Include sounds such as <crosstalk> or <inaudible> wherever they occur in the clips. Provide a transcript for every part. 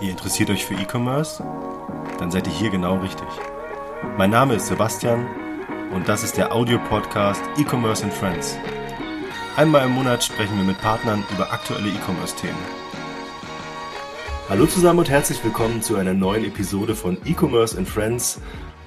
Ihr interessiert euch für E-Commerce? Dann seid ihr hier genau richtig. Mein Name ist Sebastian und das ist der Audio-Podcast E-Commerce and Friends. Einmal im Monat sprechen wir mit Partnern über aktuelle E-Commerce-Themen. Hallo zusammen und herzlich willkommen zu einer neuen Episode von E-Commerce and Friends.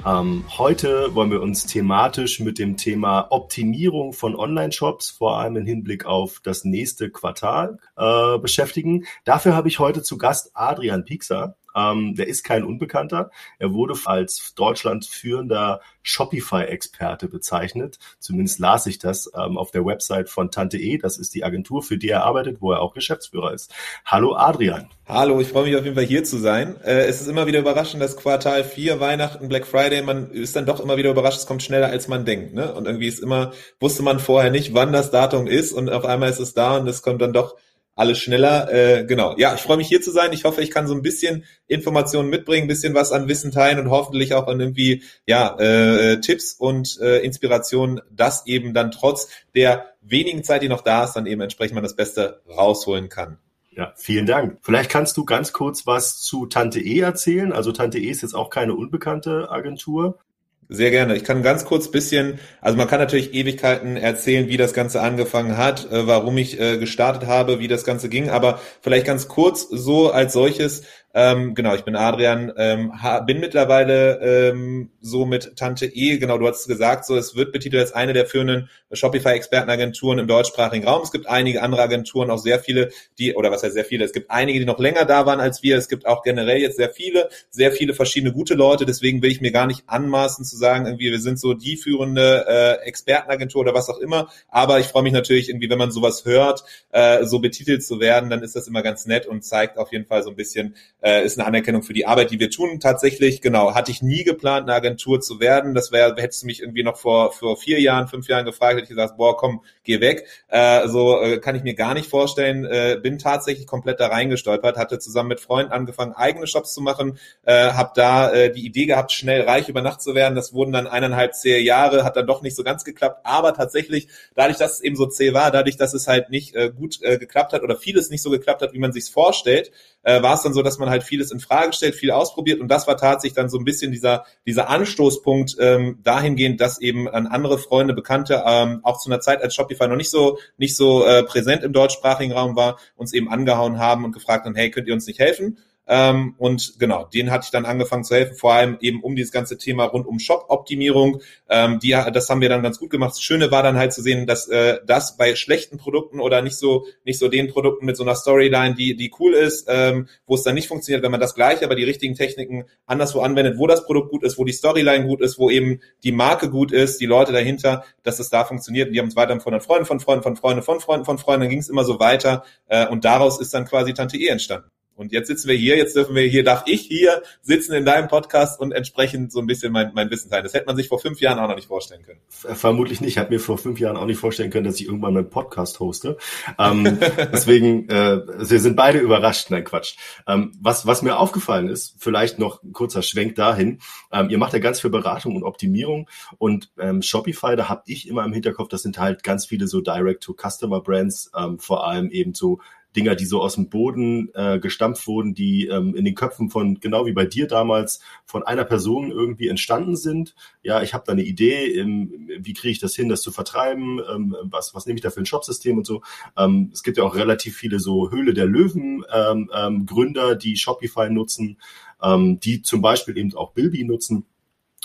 Ähm, heute wollen wir uns thematisch mit dem Thema Optimierung von Online-Shops, vor allem im Hinblick auf das nächste Quartal, äh, beschäftigen. Dafür habe ich heute zu Gast Adrian Piekser. Ähm, der ist kein Unbekannter. Er wurde als Deutschland führender Shopify-Experte bezeichnet. Zumindest las ich das ähm, auf der Website von Tante E. Das ist die Agentur, für die er arbeitet, wo er auch Geschäftsführer ist. Hallo Adrian. Hallo, ich freue mich auf jeden Fall hier zu sein. Äh, es ist immer wieder überraschend, dass Quartal 4, Weihnachten, Black Friday, man ist dann doch immer wieder überrascht, es kommt schneller als man denkt. Ne? Und irgendwie ist immer, wusste man vorher nicht, wann das Datum ist und auf einmal ist es da und es kommt dann doch alles schneller. Äh, genau. Ja, ich freue mich hier zu sein. Ich hoffe, ich kann so ein bisschen Informationen mitbringen, bisschen was an Wissen teilen und hoffentlich auch an irgendwie ja äh, Tipps und äh, Inspirationen, dass eben dann trotz der wenigen Zeit, die noch da ist, dann eben entsprechend man das Beste rausholen kann. Ja, vielen Dank. Vielleicht kannst du ganz kurz was zu Tante E erzählen. Also Tante E ist jetzt auch keine unbekannte Agentur. Sehr gerne. Ich kann ganz kurz bisschen, also man kann natürlich Ewigkeiten erzählen, wie das Ganze angefangen hat, äh, warum ich äh, gestartet habe, wie das Ganze ging, aber vielleicht ganz kurz so als solches, ähm, genau, ich bin Adrian, ähm, bin mittlerweile ähm, so mit Tante E, genau, du hast gesagt, so es wird betitelt als eine der führenden Shopify-Expertenagenturen im deutschsprachigen Raum. Es gibt einige andere Agenturen, auch sehr viele, die, oder was heißt sehr viele, es gibt einige, die noch länger da waren als wir. Es gibt auch generell jetzt sehr viele, sehr viele verschiedene gute Leute. Deswegen will ich mir gar nicht anmaßen zu sagen, irgendwie, wir sind so die führende äh, Expertenagentur oder was auch immer. Aber ich freue mich natürlich irgendwie, wenn man sowas hört, äh, so betitelt zu werden, dann ist das immer ganz nett und zeigt auf jeden Fall so ein bisschen, äh, ist eine Anerkennung für die Arbeit, die wir tun. Tatsächlich, genau, hatte ich nie geplant, eine Agentur zu werden. Das wäre, hättest du mich irgendwie noch vor, vor vier Jahren, fünf Jahren gefragt, hätte ich gesagt, boah, komm, geh weg. Äh, so äh, kann ich mir gar nicht vorstellen. Äh, bin tatsächlich komplett da reingestolpert, hatte zusammen mit Freunden angefangen, eigene Shops zu machen, äh, habe da äh, die Idee gehabt, schnell reich über Nacht zu werden. Das wurden dann eineinhalb zähe Jahre, hat dann doch nicht so ganz geklappt, aber tatsächlich, dadurch, dass es eben so zäh war, dadurch, dass es halt nicht äh, gut äh, geklappt hat oder vieles nicht so geklappt hat, wie man sich vorstellt, äh, war es dann so, dass man halt vieles in Frage stellt, viel ausprobiert und das war tatsächlich dann so ein bisschen dieser, dieser Anstoßpunkt ähm, dahingehend, dass eben an andere Freunde, Bekannte, ähm, auch zu einer Zeit, als Shopify noch nicht so, nicht so äh, präsent im deutschsprachigen Raum war, uns eben angehauen haben und gefragt haben, hey, könnt ihr uns nicht helfen? Ähm, und genau, den hatte ich dann angefangen zu helfen, vor allem eben um dieses ganze Thema rund um Shop-Optimierung. Ähm, die, das haben wir dann ganz gut gemacht. Das Schöne war dann halt zu sehen, dass äh, das bei schlechten Produkten oder nicht so nicht so den Produkten mit so einer Storyline, die die cool ist, ähm, wo es dann nicht funktioniert, wenn man das gleiche, aber die richtigen Techniken anderswo anwendet, wo das Produkt gut ist, wo die Storyline gut ist, wo eben die Marke gut ist, die Leute dahinter, dass es da funktioniert. Und die haben es weiter von Freunden, von Freunden, von Freunden, von Freunden, von Freunden. Dann ging es immer so weiter äh, und daraus ist dann quasi Tante E entstanden. Und jetzt sitzen wir hier, jetzt dürfen wir hier, darf ich hier sitzen in deinem Podcast und entsprechend so ein bisschen mein, mein Wissen teilen. Das hätte man sich vor fünf Jahren auch noch nicht vorstellen können. Vermutlich nicht. Ich habe mir vor fünf Jahren auch nicht vorstellen können, dass ich irgendwann einen Podcast hoste. Ähm, <laughs> deswegen, äh, wir sind beide überrascht. Nein, Quatsch. Ähm, was, was mir aufgefallen ist, vielleicht noch ein kurzer Schwenk dahin. Ähm, ihr macht ja ganz viel Beratung und Optimierung und ähm, Shopify, da habe ich immer im Hinterkopf, das sind halt ganz viele so Direct-to-Customer-Brands, ähm, vor allem eben so Dinger, die so aus dem Boden äh, gestampft wurden, die ähm, in den Köpfen von, genau wie bei dir damals, von einer Person irgendwie entstanden sind. Ja, ich habe da eine Idee, ähm, wie kriege ich das hin, das zu vertreiben, ähm, was, was nehme ich da für ein Shopsystem und so. Ähm, es gibt ja auch relativ viele so Höhle der Löwen ähm, ähm, Gründer, die Shopify nutzen, ähm, die zum Beispiel eben auch Bilby nutzen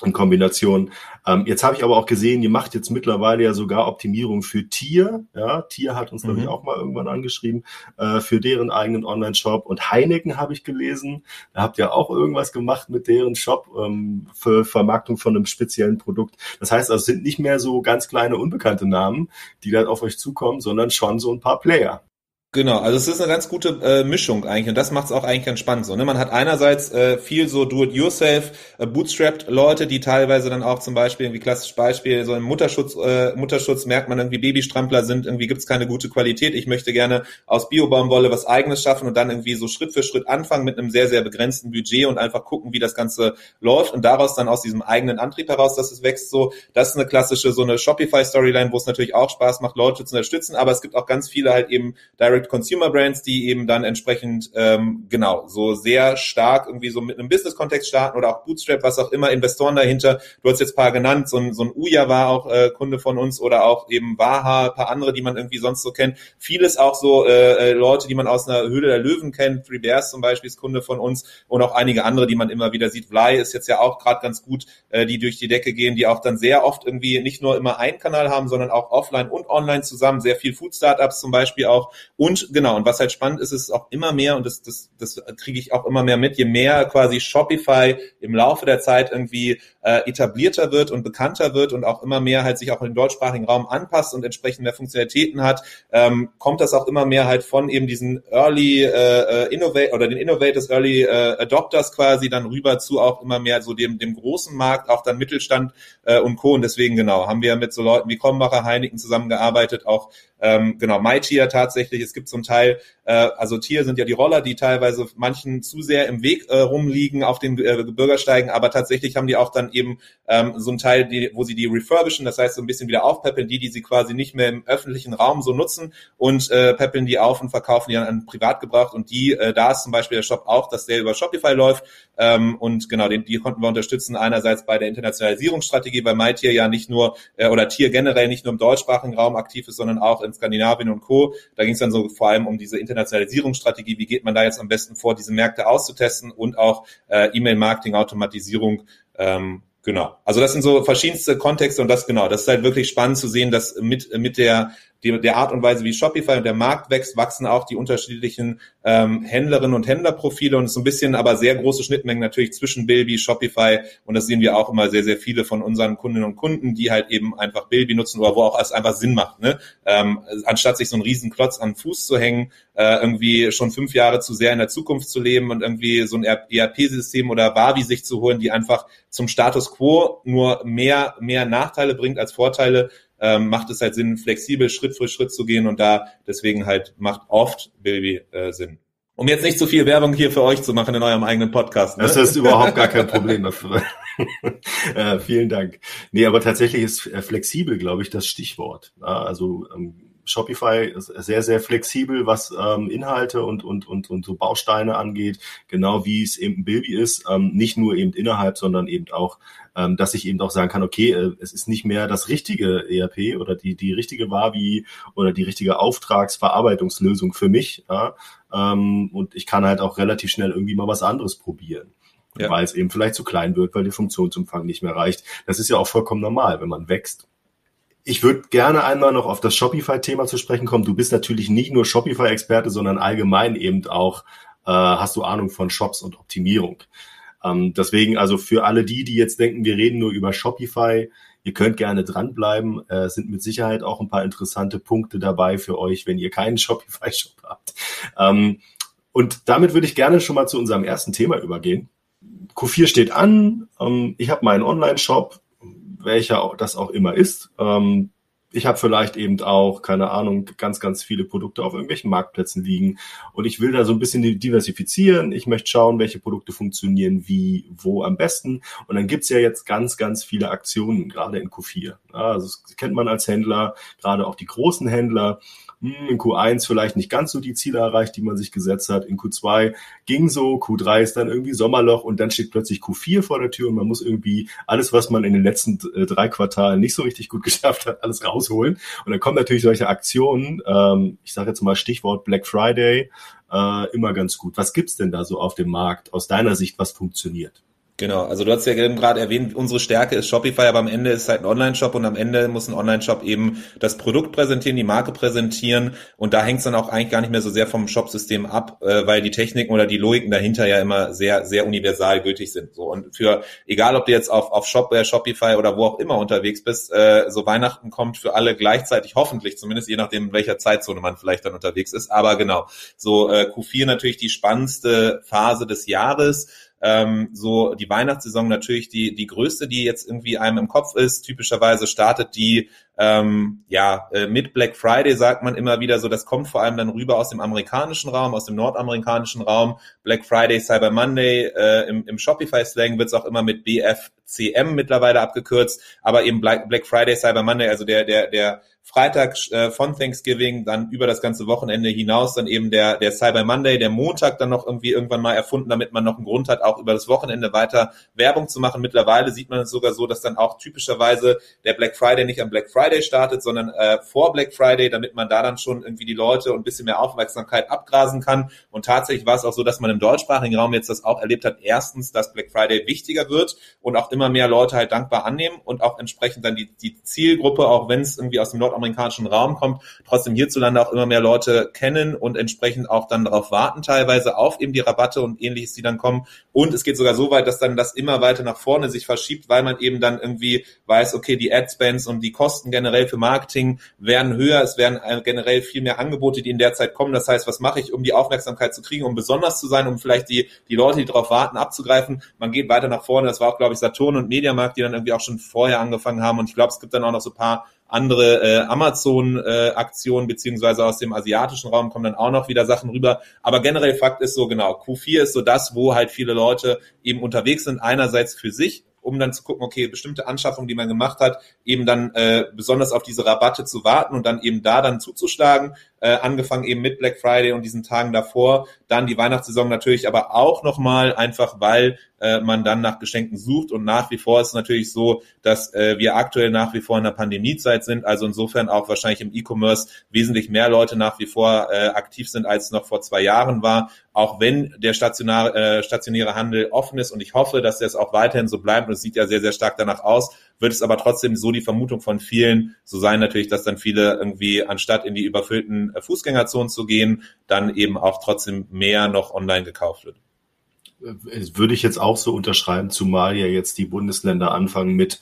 in Kombination. Ähm, jetzt habe ich aber auch gesehen, ihr macht jetzt mittlerweile ja sogar Optimierung für Tier. Ja, Tier hat uns, mhm. glaube ich, auch mal irgendwann angeschrieben, äh, für deren eigenen Online-Shop. Und Heineken habe ich gelesen. Da habt ihr auch irgendwas gemacht mit deren Shop ähm, für Vermarktung von einem speziellen Produkt. Das heißt, also, sind nicht mehr so ganz kleine, unbekannte Namen, die dann auf euch zukommen, sondern schon so ein paar Player. Genau, also es ist eine ganz gute äh, Mischung eigentlich und das macht es auch eigentlich ganz spannend so. Ne? Man hat einerseits äh, viel so Do-it-yourself, äh, bootstrapped Leute, die teilweise dann auch zum Beispiel, irgendwie klassisches Beispiel, so im Mutterschutz, äh, Mutterschutz merkt man irgendwie Babystrampler sind, irgendwie gibt's keine gute Qualität. Ich möchte gerne aus Biobaumwolle was eigenes schaffen und dann irgendwie so Schritt für Schritt anfangen mit einem sehr, sehr begrenzten Budget und einfach gucken, wie das Ganze läuft und daraus dann aus diesem eigenen Antrieb heraus, dass es wächst. So, das ist eine klassische, so eine Shopify-Storyline, wo es natürlich auch Spaß macht, Leute zu unterstützen, aber es gibt auch ganz viele halt eben Direct Direct-Consumer-Brands, die eben dann entsprechend ähm, genau so sehr stark irgendwie so mit einem Business-Kontext starten oder auch Bootstrap, was auch immer, Investoren dahinter. Du hast jetzt paar genannt, so ein, so ein Uya war auch äh, Kunde von uns oder auch eben Waha, paar andere, die man irgendwie sonst so kennt. Vieles auch so äh, äh Leute, die man aus einer Höhle der Löwen kennt. Three Bears zum Beispiel ist Kunde von uns und auch einige andere, die man immer wieder sieht. Fly ist jetzt ja auch gerade ganz gut, äh, die durch die Decke gehen, die auch dann sehr oft irgendwie nicht nur immer einen Kanal haben, sondern auch offline und online zusammen. Sehr viel Food Startups zum Beispiel auch. Und genau, und was halt spannend ist, ist auch immer mehr, und das, das, das kriege ich auch immer mehr mit, je mehr quasi Shopify im Laufe der Zeit irgendwie äh, etablierter wird und bekannter wird und auch immer mehr halt sich auch im deutschsprachigen Raum anpasst und entsprechend mehr Funktionalitäten hat, ähm, kommt das auch immer mehr halt von eben diesen Early äh, äh Innovate oder den Innovators, Early äh, Adopters quasi dann rüber zu auch immer mehr so dem, dem großen Markt, auch dann Mittelstand äh, und Co. Und deswegen genau haben wir mit so Leuten wie Kombacher, Heineken zusammengearbeitet, auch ähm, genau, MyTier tatsächlich, es gibt zum Teil, äh, also Tier sind ja die Roller, die teilweise manchen zu sehr im Weg äh, rumliegen auf den äh, Bürgersteigen, aber tatsächlich haben die auch dann eben ähm, so ein Teil, die, wo sie die refurbischen, das heißt so ein bisschen wieder aufpeppeln, die, die sie quasi nicht mehr im öffentlichen Raum so nutzen und äh, peppeln die auf und verkaufen die dann an Privatgebrauch. Und die, äh, da ist zum Beispiel der Shop auch, dass der über Shopify läuft. Ähm, und genau, den, die konnten wir unterstützen, einerseits bei der Internationalisierungsstrategie, weil MyTier ja nicht nur, äh, oder Tier generell nicht nur im deutschsprachigen Raum aktiv ist, sondern auch in Skandinavien und Co. Da ging es dann so vor allem um diese Internationalisierungsstrategie. Wie geht man da jetzt am besten vor, diese Märkte auszutesten und auch äh, E-Mail-Marketing, Automatisierung ähm, Genau. Also das sind so verschiedenste Kontexte und das genau, das ist halt wirklich spannend zu sehen, dass mit mit der die, der Art und Weise, wie Shopify und der Markt wächst, wachsen auch die unterschiedlichen ähm, Händlerinnen und Händlerprofile und es ist ein bisschen aber sehr große Schnittmengen natürlich zwischen Bilby, Shopify und das sehen wir auch immer sehr, sehr viele von unseren Kundinnen und Kunden, die halt eben einfach Bilby nutzen oder wo auch es einfach Sinn macht, ne? Ähm, anstatt sich so einen riesen Klotz am Fuß zu hängen, äh, irgendwie schon fünf Jahre zu sehr in der Zukunft zu leben und irgendwie so ein ERP-System oder Wavi sich zu holen, die einfach zum Status quo nur mehr, mehr Nachteile bringt als Vorteile, ähm, macht es halt Sinn, flexibel Schritt für Schritt zu gehen und da deswegen halt macht oft Bilby äh, Sinn. Um jetzt nicht zu viel Werbung hier für euch zu machen in eurem eigenen Podcast. Ne? Das ist überhaupt gar kein Problem dafür. <laughs> äh, vielen Dank. Nee, aber tatsächlich ist äh, flexibel, glaube ich, das Stichwort. Ja, also ähm, Shopify ist sehr, sehr flexibel, was ähm, Inhalte und, und, und, und so Bausteine angeht, genau wie es eben ein Bilby ist, ähm, nicht nur eben innerhalb, sondern eben auch ähm, dass ich eben auch sagen kann, okay, äh, es ist nicht mehr das richtige ERP oder die, die richtige Wavi oder die richtige Auftragsverarbeitungslösung für mich. Ja? Ähm, und ich kann halt auch relativ schnell irgendwie mal was anderes probieren. Ja. Weil es eben vielleicht zu klein wird, weil der Funktionsumfang nicht mehr reicht. Das ist ja auch vollkommen normal, wenn man wächst. Ich würde gerne einmal noch auf das Shopify-Thema zu sprechen kommen. Du bist natürlich nicht nur Shopify-Experte, sondern allgemein eben auch äh, hast du Ahnung von Shops und Optimierung. Ähm, deswegen also für alle die, die jetzt denken, wir reden nur über Shopify, ihr könnt gerne dranbleiben. Äh, sind mit Sicherheit auch ein paar interessante Punkte dabei für euch, wenn ihr keinen <laughs> Shopify-Shop habt. Ähm, und damit würde ich gerne schon mal zu unserem ersten Thema übergehen. Q4 steht an. Ähm, ich habe meinen Online-Shop, welcher das auch immer ist. Ähm, ich habe vielleicht eben auch, keine Ahnung, ganz, ganz viele Produkte auf irgendwelchen Marktplätzen liegen und ich will da so ein bisschen diversifizieren. Ich möchte schauen, welche Produkte funktionieren wie, wo am besten. Und dann gibt's ja jetzt ganz, ganz viele Aktionen, gerade in Q4. Also das kennt man als Händler, gerade auch die großen Händler hm, in Q1 vielleicht nicht ganz so die Ziele erreicht, die man sich gesetzt hat. In Q2 ging so, Q3 ist dann irgendwie Sommerloch und dann steht plötzlich Q4 vor der Tür und man muss irgendwie alles, was man in den letzten äh, drei Quartalen nicht so richtig gut <laughs> geschafft hat, alles rausholen. Und dann kommen natürlich solche Aktionen, ähm, ich sage jetzt mal Stichwort Black Friday, äh, immer ganz gut. Was gibt's denn da so auf dem Markt aus deiner Sicht, was funktioniert? Genau, also du hast ja eben gerade erwähnt, unsere Stärke ist Shopify, aber am Ende ist es halt ein Online-Shop und am Ende muss ein Online-Shop eben das Produkt präsentieren, die Marke präsentieren und da hängt es dann auch eigentlich gar nicht mehr so sehr vom Shopsystem ab, äh, weil die Techniken oder die Logiken dahinter ja immer sehr, sehr universal gültig sind. So und für egal, ob du jetzt auf, auf Shopware, Shopify oder wo auch immer unterwegs bist, äh, so Weihnachten kommt für alle gleichzeitig, hoffentlich zumindest, je nachdem, in welcher Zeitzone man vielleicht dann unterwegs ist. Aber genau, so äh, Q4 natürlich die spannendste Phase des Jahres ähm, so die Weihnachtssaison natürlich die, die größte, die jetzt irgendwie einem im Kopf ist. Typischerweise startet die ähm, ja äh, mit Black Friday, sagt man immer wieder so, das kommt vor allem dann rüber aus dem amerikanischen Raum, aus dem nordamerikanischen Raum. Black Friday, Cyber Monday, äh, im, im Shopify-Slang wird es auch immer mit BFCM mittlerweile abgekürzt, aber eben Black, Friday, Cyber Monday, also der, der, der Freitag äh, von Thanksgiving, dann über das ganze Wochenende hinaus dann eben der, der Cyber Monday, der Montag dann noch irgendwie irgendwann mal erfunden, damit man noch einen Grund hat, auch über das Wochenende weiter Werbung zu machen. Mittlerweile sieht man es sogar so, dass dann auch typischerweise der Black Friday nicht am Black Friday startet, sondern äh, vor Black Friday, damit man da dann schon irgendwie die Leute und ein bisschen mehr Aufmerksamkeit abgrasen kann. Und tatsächlich war es auch so, dass man im deutschsprachigen Raum jetzt das auch erlebt hat. Erstens, dass Black Friday wichtiger wird und auch immer mehr Leute halt dankbar annehmen und auch entsprechend dann die, die Zielgruppe, auch wenn es irgendwie aus dem Nord amerikanischen Raum kommt, trotzdem hierzulande auch immer mehr Leute kennen und entsprechend auch dann darauf warten teilweise auf eben die Rabatte und ähnliches, die dann kommen. Und es geht sogar so weit, dass dann das immer weiter nach vorne sich verschiebt, weil man eben dann irgendwie weiß, okay, die Adspends und die Kosten generell für Marketing werden höher, es werden generell viel mehr Angebote, die in der Zeit kommen. Das heißt, was mache ich, um die Aufmerksamkeit zu kriegen, um besonders zu sein, um vielleicht die, die Leute, die darauf warten, abzugreifen. Man geht weiter nach vorne. Das war auch, glaube ich, Saturn und Mediamarkt, die dann irgendwie auch schon vorher angefangen haben. Und ich glaube, es gibt dann auch noch so ein paar andere äh, Amazon-Aktionen äh, beziehungsweise aus dem asiatischen Raum kommen dann auch noch wieder Sachen rüber. Aber generell Fakt ist so genau, Q4 ist so das, wo halt viele Leute eben unterwegs sind, einerseits für sich um dann zu gucken, okay, bestimmte Anschaffungen, die man gemacht hat, eben dann äh, besonders auf diese Rabatte zu warten und dann eben da dann zuzuschlagen, äh, angefangen eben mit Black Friday und diesen Tagen davor, dann die Weihnachtssaison natürlich, aber auch nochmal einfach, weil äh, man dann nach Geschenken sucht. Und nach wie vor ist es natürlich so, dass äh, wir aktuell nach wie vor in der Pandemiezeit sind, also insofern auch wahrscheinlich im E-Commerce wesentlich mehr Leute nach wie vor äh, aktiv sind, als noch vor zwei Jahren war, auch wenn der stationäre, äh, stationäre Handel offen ist. Und ich hoffe, dass das auch weiterhin so bleibt. Und es sieht ja sehr, sehr stark danach aus, wird es aber trotzdem so die Vermutung von vielen so sein natürlich, dass dann viele irgendwie anstatt in die überfüllten äh, Fußgängerzonen zu gehen, dann eben auch trotzdem mehr noch online gekauft wird. Äh, würde ich jetzt auch so unterschreiben, zumal ja jetzt die Bundesländer anfangen mit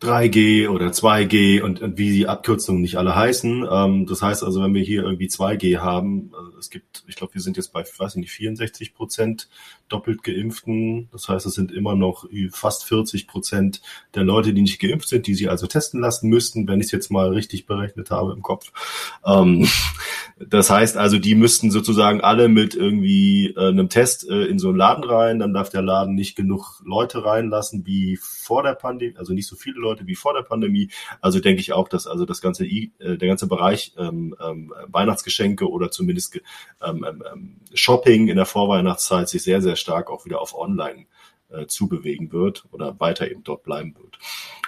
3G oder 2G und, und wie die Abkürzungen nicht alle heißen. Ähm, das heißt also, wenn wir hier irgendwie 2G haben, also es gibt, ich glaube, wir sind jetzt bei, weiß ich nicht, 64 Prozent doppelt geimpften. Das heißt, es sind immer noch fast 40 Prozent der Leute, die nicht geimpft sind, die sie also testen lassen müssten, wenn ich es jetzt mal richtig berechnet habe im Kopf. Ähm, das heißt also, die müssten sozusagen alle mit irgendwie äh, einem Test äh, in so einen Laden rein. Dann darf der Laden nicht genug Leute reinlassen wie vor der Pandemie, also nicht so viele Leute wie vor der Pandemie. Also denke ich auch, dass also das ganze, äh, der ganze Bereich ähm, ähm, Weihnachtsgeschenke oder zumindest ähm, ähm, ähm, Shopping in der Vorweihnachtszeit sich sehr, sehr stark auch wieder auf Online äh, zubewegen wird oder weiter eben dort bleiben wird.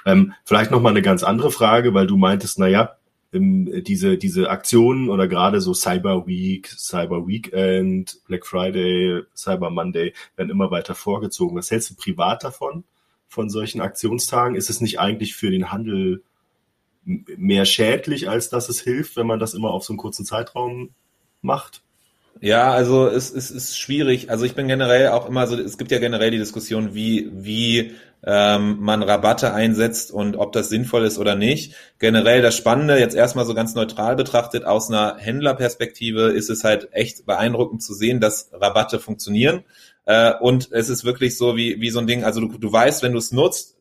Ähm, vielleicht noch mal eine ganz andere Frage, weil du meintest, na ja, diese, diese Aktionen oder gerade so Cyber Week, Cyber Weekend, Black Friday, Cyber Monday werden immer weiter vorgezogen. Was hältst du privat davon, von solchen Aktionstagen? Ist es nicht eigentlich für den Handel mehr schädlich, als dass es hilft, wenn man das immer auf so einen kurzen Zeitraum macht? Ja, also es, es ist schwierig. Also ich bin generell auch immer so, es gibt ja generell die Diskussion, wie, wie ähm, man Rabatte einsetzt und ob das sinnvoll ist oder nicht. Generell das Spannende, jetzt erstmal so ganz neutral betrachtet, aus einer Händlerperspektive ist es halt echt beeindruckend zu sehen, dass Rabatte funktionieren. Äh, und es ist wirklich so wie, wie so ein Ding, also du, du weißt, wenn du es nutzt,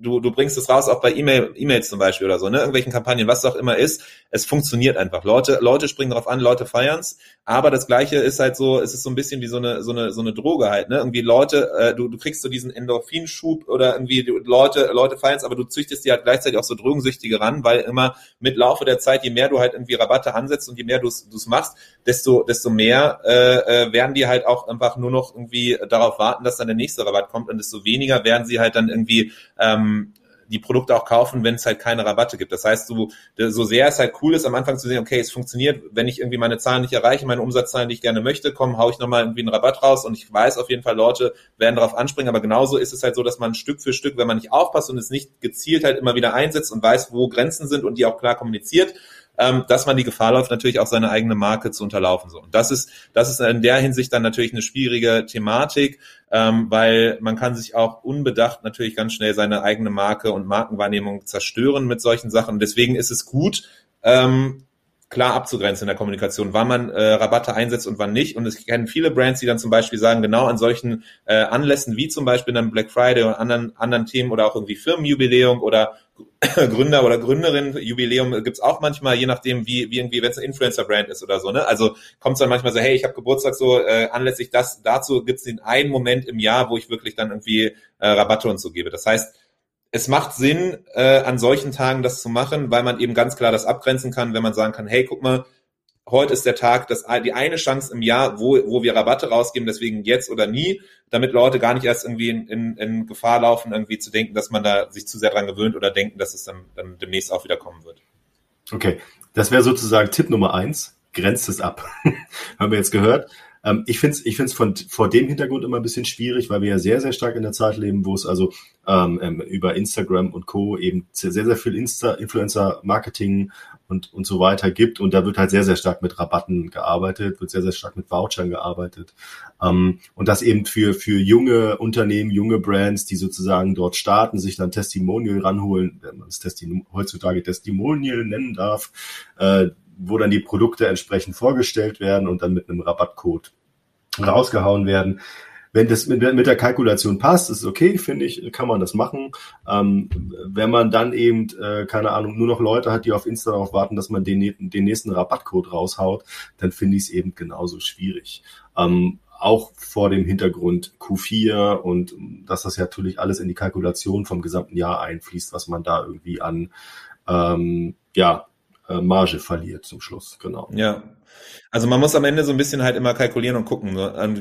du, du bringst es raus, auch bei E-Mail, E-Mails zum Beispiel oder so, ne, irgendwelchen Kampagnen, was auch immer ist, es funktioniert einfach. Leute, Leute springen drauf an, Leute feiern's, aber das Gleiche ist halt so, es ist so ein bisschen wie so eine, so eine, so eine Droge halt, ne, irgendwie Leute, äh, du, du kriegst so diesen Endorphinschub oder irgendwie Leute, Leute feiern's, aber du züchtest die halt gleichzeitig auch so Drogensüchtige ran, weil immer mit Laufe der Zeit, je mehr du halt irgendwie Rabatte ansetzt und je mehr du es machst, desto, desto mehr äh, äh, werden die halt auch einfach nur noch irgendwie darauf warten, dass dann der nächste Rabatt kommt und desto weniger werden sie halt dann irgendwie ähm, die Produkte auch kaufen, wenn es halt keine Rabatte gibt. Das heißt, du, so sehr es halt cool ist, am Anfang zu sehen, okay, es funktioniert, wenn ich irgendwie meine Zahlen nicht erreiche, meine Umsatzzahlen, die ich gerne möchte, komm, hau ich nochmal irgendwie einen Rabatt raus und ich weiß auf jeden Fall, Leute werden darauf anspringen, aber genauso ist es halt so, dass man Stück für Stück, wenn man nicht aufpasst und es nicht gezielt halt immer wieder einsetzt und weiß, wo Grenzen sind und die auch klar kommuniziert, ähm, dass man die Gefahr läuft, natürlich auch seine eigene Marke zu unterlaufen. So. Und das ist, das ist in der Hinsicht dann natürlich eine schwierige Thematik, ähm, weil man kann sich auch unbedacht natürlich ganz schnell seine eigene Marke und Markenwahrnehmung zerstören mit solchen Sachen. Deswegen ist es gut, ähm, klar abzugrenzen in der Kommunikation, wann man äh, Rabatte einsetzt und wann nicht. Und es kennen viele Brands, die dann zum Beispiel sagen, genau an solchen äh, Anlässen wie zum Beispiel dann Black Friday oder anderen, anderen Themen oder auch irgendwie Firmenjubiläum oder Gründer oder Gründerin Jubiläum gibt's auch manchmal, je nachdem, wie, wie irgendwie, wenn es ein Influencer-Brand ist oder so, ne? Also kommt dann manchmal so, hey, ich habe Geburtstag so, äh, anlässlich das, dazu gibt's den einen Moment im Jahr, wo ich wirklich dann irgendwie äh, Rabatte und so gebe. Das heißt, es macht Sinn, äh, an solchen Tagen das zu machen, weil man eben ganz klar das abgrenzen kann, wenn man sagen kann, hey, guck mal, heute ist der Tag, das, die eine Chance im Jahr, wo, wo wir Rabatte rausgeben, deswegen jetzt oder nie, damit Leute gar nicht erst irgendwie in, in, in Gefahr laufen, irgendwie zu denken, dass man da sich zu sehr dran gewöhnt oder denken, dass es dann, dann demnächst auch wieder kommen wird. Okay, das wäre sozusagen Tipp Nummer eins, grenzt es ab. <laughs> Haben wir jetzt gehört. Ähm, ich finde es ich find's von, vor dem Hintergrund immer ein bisschen schwierig, weil wir ja sehr, sehr stark in der Zeit leben, wo es also ähm, ähm über Instagram und Co. eben sehr, sehr viel Insta Influencer-Marketing und, und so weiter gibt. Und da wird halt sehr, sehr stark mit Rabatten gearbeitet, wird sehr, sehr stark mit Vouchern gearbeitet. Ähm, und das eben für, für junge Unternehmen, junge Brands, die sozusagen dort starten, sich dann Testimonial ranholen, wenn man es Testim heutzutage Testimonial nennen darf, äh, wo dann die Produkte entsprechend vorgestellt werden und dann mit einem Rabattcode rausgehauen werden. Wenn das mit, mit der Kalkulation passt, ist okay, finde ich, kann man das machen. Ähm, wenn man dann eben, äh, keine Ahnung, nur noch Leute hat, die auf Insta darauf warten, dass man den, den nächsten Rabattcode raushaut, dann finde ich es eben genauso schwierig. Ähm, auch vor dem Hintergrund Q4 und dass das ja natürlich alles in die Kalkulation vom gesamten Jahr einfließt, was man da irgendwie an ähm, ja, äh, Marge verliert zum Schluss, genau. Ja. Also man muss am Ende so ein bisschen halt immer kalkulieren und gucken.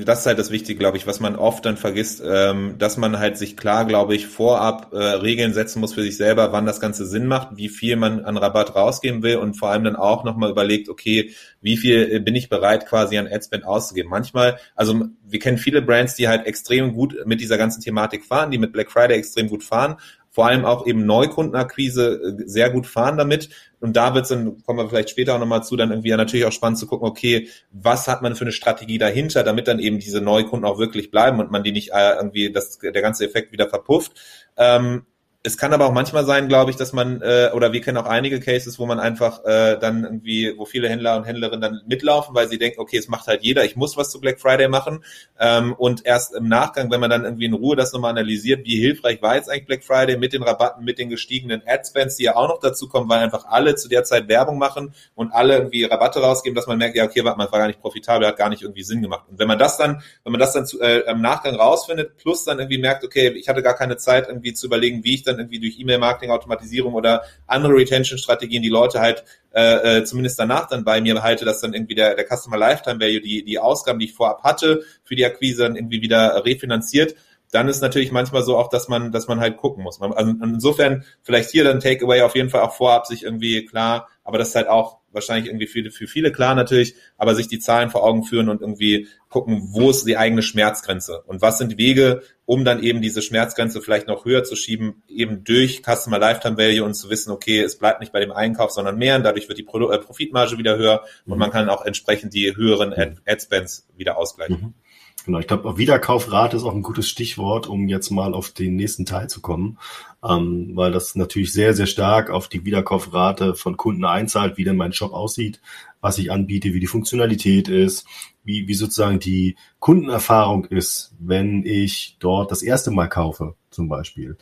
Das ist halt das Wichtige, glaube ich, was man oft dann vergisst, ähm, dass man halt sich klar, glaube ich, vorab äh, Regeln setzen muss für sich selber, wann das Ganze Sinn macht, wie viel man an Rabatt rausgeben will und vor allem dann auch nochmal überlegt, okay, wie viel äh, bin ich bereit quasi an Adspend auszugeben. Manchmal, also wir kennen viele Brands, die halt extrem gut mit dieser ganzen Thematik fahren, die mit Black Friday extrem gut fahren, vor allem auch eben Neukundenakquise äh, sehr gut fahren damit. Und da wird es dann, kommen wir vielleicht später auch nochmal zu, dann irgendwie ja natürlich auch spannend zu gucken, okay, was hat man für eine Strategie dahinter, damit dann eben diese Neukunden auch wirklich bleiben und man die nicht äh, irgendwie, dass der ganze Effekt wieder verpufft. Ähm, es kann aber auch manchmal sein, glaube ich, dass man, äh, oder wir kennen auch einige Cases, wo man einfach äh, dann irgendwie, wo viele Händler und Händlerinnen dann mitlaufen, weil sie denken, okay, es macht halt jeder, ich muss was zu Black Friday machen. Ähm, und erst im Nachgang, wenn man dann irgendwie in Ruhe das nochmal analysiert, wie hilfreich war jetzt eigentlich Black Friday mit den Rabatten, mit den gestiegenen Adspends, die ja auch noch dazu kommen, weil einfach alle zu der Zeit Werbung machen und alle irgendwie Rabatte rausgeben, dass man merkt, ja, okay, warte mal, war gar nicht profitabel, hat gar nicht irgendwie Sinn gemacht. Und wenn man das dann, wenn man das dann zu, äh, im Nachgang rausfindet, plus dann irgendwie merkt, okay, ich hatte gar keine Zeit irgendwie zu überlegen, wie ich dann dann irgendwie durch E-Mail-Marketing, Automatisierung oder andere Retention-Strategien die Leute halt äh, äh, zumindest danach dann bei mir behalte, dass dann irgendwie der, der Customer Lifetime Value, die, die Ausgaben, die ich vorab hatte, für die Akquise dann irgendwie wieder refinanziert dann ist natürlich manchmal so auch, dass man, dass man halt gucken muss. Also insofern vielleicht hier dann Takeaway auf jeden Fall auch vorab sich irgendwie klar, aber das ist halt auch wahrscheinlich irgendwie für, für viele klar natürlich, aber sich die Zahlen vor Augen führen und irgendwie gucken, wo ist die eigene Schmerzgrenze und was sind Wege, um dann eben diese Schmerzgrenze vielleicht noch höher zu schieben, eben durch Customer Lifetime Value und zu wissen, okay, es bleibt nicht bei dem Einkauf, sondern mehr und dadurch wird die Pro äh, Profitmarge wieder höher mhm. und man kann auch entsprechend die höheren Ad, Ad Spends wieder ausgleichen. Mhm. Genau, ich glaube, Wiederkaufrate ist auch ein gutes Stichwort, um jetzt mal auf den nächsten Teil zu kommen, ähm, weil das natürlich sehr, sehr stark auf die Wiederkaufrate von Kunden einzahlt, wie denn mein Shop aussieht, was ich anbiete, wie die Funktionalität ist, wie, wie sozusagen die Kundenerfahrung ist, wenn ich dort das erste Mal kaufe, zum Beispiel.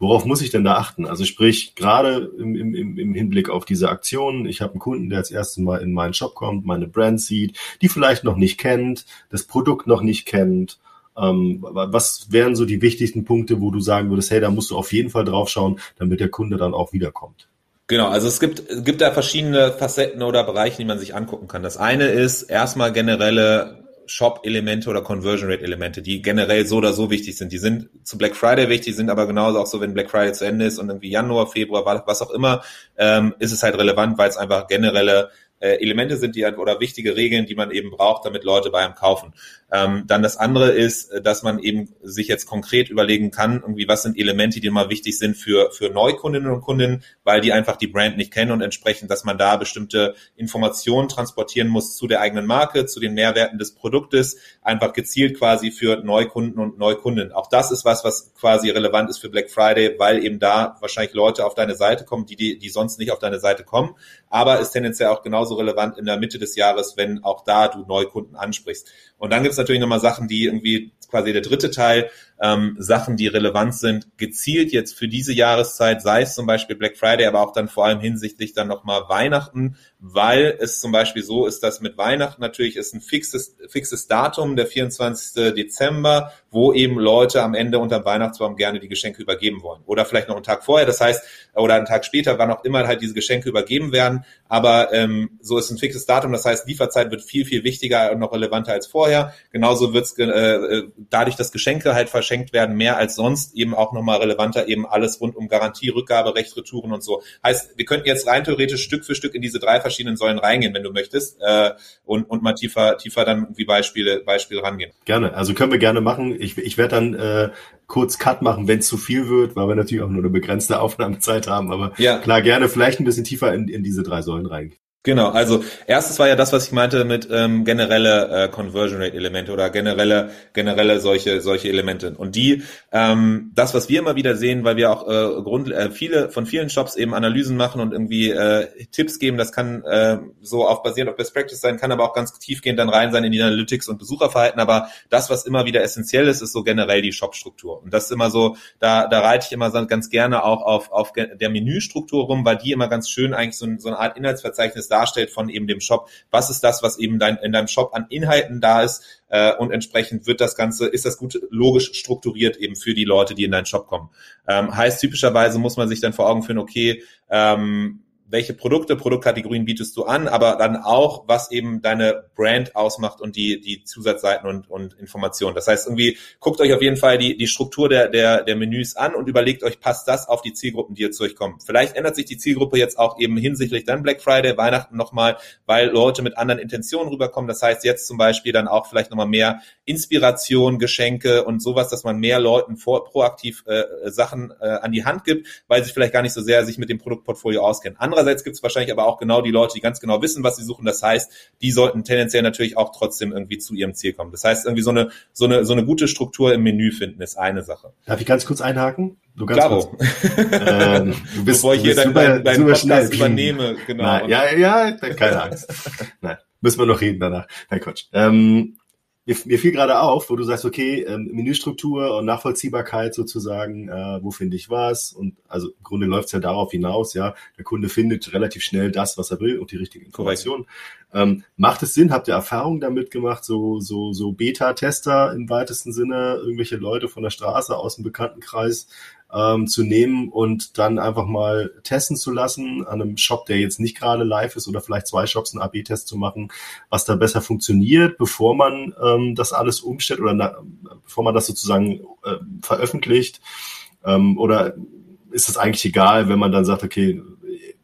Worauf muss ich denn da achten? Also sprich, gerade im, im, im Hinblick auf diese Aktion, ich habe einen Kunden, der das erste Mal in meinen Shop kommt, meine Brand sieht, die vielleicht noch nicht kennt, das Produkt noch nicht kennt. Ähm, was wären so die wichtigsten Punkte, wo du sagen würdest, hey, da musst du auf jeden Fall drauf schauen, damit der Kunde dann auch wiederkommt? Genau, also es gibt, gibt da verschiedene Facetten oder Bereiche, die man sich angucken kann. Das eine ist erstmal generelle Shop-Elemente oder Conversion-Rate-Elemente, die generell so oder so wichtig sind. Die sind zu Black Friday wichtig, sind aber genauso auch so, wenn Black Friday zu Ende ist und irgendwie Januar, Februar, was auch immer, ähm, ist es halt relevant, weil es einfach generelle äh, Elemente sind, die oder wichtige Regeln, die man eben braucht, damit Leute bei einem kaufen. Ähm, dann das andere ist, äh, dass man eben sich jetzt konkret überlegen kann, irgendwie was sind Elemente, die mal wichtig sind für, für Neukundinnen und Kunden, weil die einfach die Brand nicht kennen und entsprechend, dass man da bestimmte Informationen transportieren muss zu der eigenen Marke, zu den Mehrwerten des Produktes, einfach gezielt quasi für Neukunden und Neukunden. Auch das ist was, was quasi relevant ist für Black Friday, weil eben da wahrscheinlich Leute auf deine Seite kommen, die, die, die sonst nicht auf deine Seite kommen, aber ist tendenziell auch genauso relevant in der Mitte des Jahres, wenn auch da du Neukunden ansprichst. Und dann gibt es natürlich nochmal Sachen, die irgendwie quasi der dritte Teil, ähm, Sachen, die relevant sind, gezielt jetzt für diese Jahreszeit, sei es zum Beispiel Black Friday, aber auch dann vor allem hinsichtlich dann nochmal Weihnachten, weil es zum Beispiel so ist, dass mit Weihnachten natürlich ist ein fixes, fixes Datum, der 24. Dezember, wo eben Leute am Ende unter Weihnachtsbaum gerne die Geschenke übergeben wollen. Oder vielleicht noch einen Tag vorher, das heißt, oder einen Tag später, wann auch immer halt diese Geschenke übergeben werden. Aber ähm, so ist ein fixes Datum, das heißt, Lieferzeit wird viel, viel wichtiger und noch relevanter als vorher. Genauso wird es äh, äh, dadurch, dass Geschenke halt werden, mehr als sonst, eben auch nochmal relevanter, eben alles rund um Garantie, Rückgabe, Recht, Retouren und so. Heißt, wir könnten jetzt rein theoretisch Stück für Stück in diese drei verschiedenen Säulen reingehen, wenn du möchtest, äh, und, und mal tiefer, tiefer dann wie Beispiele, Beispiele rangehen. Gerne, also können wir gerne machen. Ich, ich werde dann äh, kurz Cut machen, wenn es zu viel wird, weil wir natürlich auch nur eine begrenzte <laughs> Aufnahmezeit haben. Aber ja. klar, gerne vielleicht ein bisschen tiefer in, in diese drei Säulen rein. Genau, also erstes war ja das, was ich meinte mit ähm, generelle äh, Conversion Rate Elemente oder generelle generelle solche solche Elemente. Und die ähm, das, was wir immer wieder sehen, weil wir auch äh, Grund äh, viele von vielen Shops eben Analysen machen und irgendwie äh, Tipps geben, das kann äh, so auf basierend auf Best Practice sein, kann aber auch ganz tiefgehend dann rein sein in die Analytics und Besucherverhalten, aber das, was immer wieder essentiell ist, ist so generell die Shop-Struktur. Und das ist immer so, da da reite ich immer ganz gerne auch auf auf der Menüstruktur rum, weil die immer ganz schön eigentlich so, so eine Art Inhaltsverzeichnis darstellt von eben dem Shop. Was ist das, was eben dein, in deinem Shop an Inhalten da ist? Äh, und entsprechend wird das Ganze, ist das gut logisch strukturiert eben für die Leute, die in deinen Shop kommen. Ähm, heißt, typischerweise muss man sich dann vor Augen führen, okay, ähm, welche Produkte, Produktkategorien bietest du an, aber dann auch, was eben deine Brand ausmacht und die, die Zusatzseiten und, und Informationen. Das heißt, irgendwie guckt euch auf jeden Fall die, die Struktur der, der, der Menüs an und überlegt euch, passt das auf die Zielgruppen, die jetzt zu euch kommen. Vielleicht ändert sich die Zielgruppe jetzt auch eben hinsichtlich dann Black Friday, Weihnachten nochmal, weil Leute mit anderen Intentionen rüberkommen. Das heißt, jetzt zum Beispiel dann auch vielleicht nochmal mehr Inspiration, Geschenke und sowas, dass man mehr Leuten vor, proaktiv äh, Sachen äh, an die Hand gibt, weil sie vielleicht gar nicht so sehr sich mit dem Produktportfolio auskennen. Andere Andererseits gibt es wahrscheinlich aber auch genau die Leute, die ganz genau wissen, was sie suchen. Das heißt, die sollten tendenziell natürlich auch trotzdem irgendwie zu ihrem Ziel kommen. Das heißt, irgendwie so eine, so eine, so eine gute Struktur im Menü finden ist eine Sache. Darf ich ganz kurz einhaken? Du ganz Klaro. ähm, du bist, Bevor ich hier dein, dein, dein Podcast schnell. übernehme. Genau. Nein, ja, ja, keine Angst. Nein, müssen wir noch reden danach. Nein, Quatsch. Ähm, mir, mir fiel gerade auf, wo du sagst, okay, ähm, Menüstruktur und Nachvollziehbarkeit sozusagen, äh, wo finde ich was? Und also im Grunde läuft es ja darauf hinaus, ja, der Kunde findet relativ schnell das, was er will und die richtige Information. Ähm, macht es Sinn? Habt ihr Erfahrungen damit gemacht, so, so, so Beta-Tester im weitesten Sinne, irgendwelche Leute von der Straße aus dem Bekanntenkreis ähm, zu nehmen und dann einfach mal testen zu lassen an einem Shop, der jetzt nicht gerade live ist oder vielleicht zwei Shops einen AB-Test zu machen, was da besser funktioniert, bevor man ähm, das alles umstellt oder na, bevor man das sozusagen äh, veröffentlicht? Ähm, oder ist es eigentlich egal, wenn man dann sagt, okay,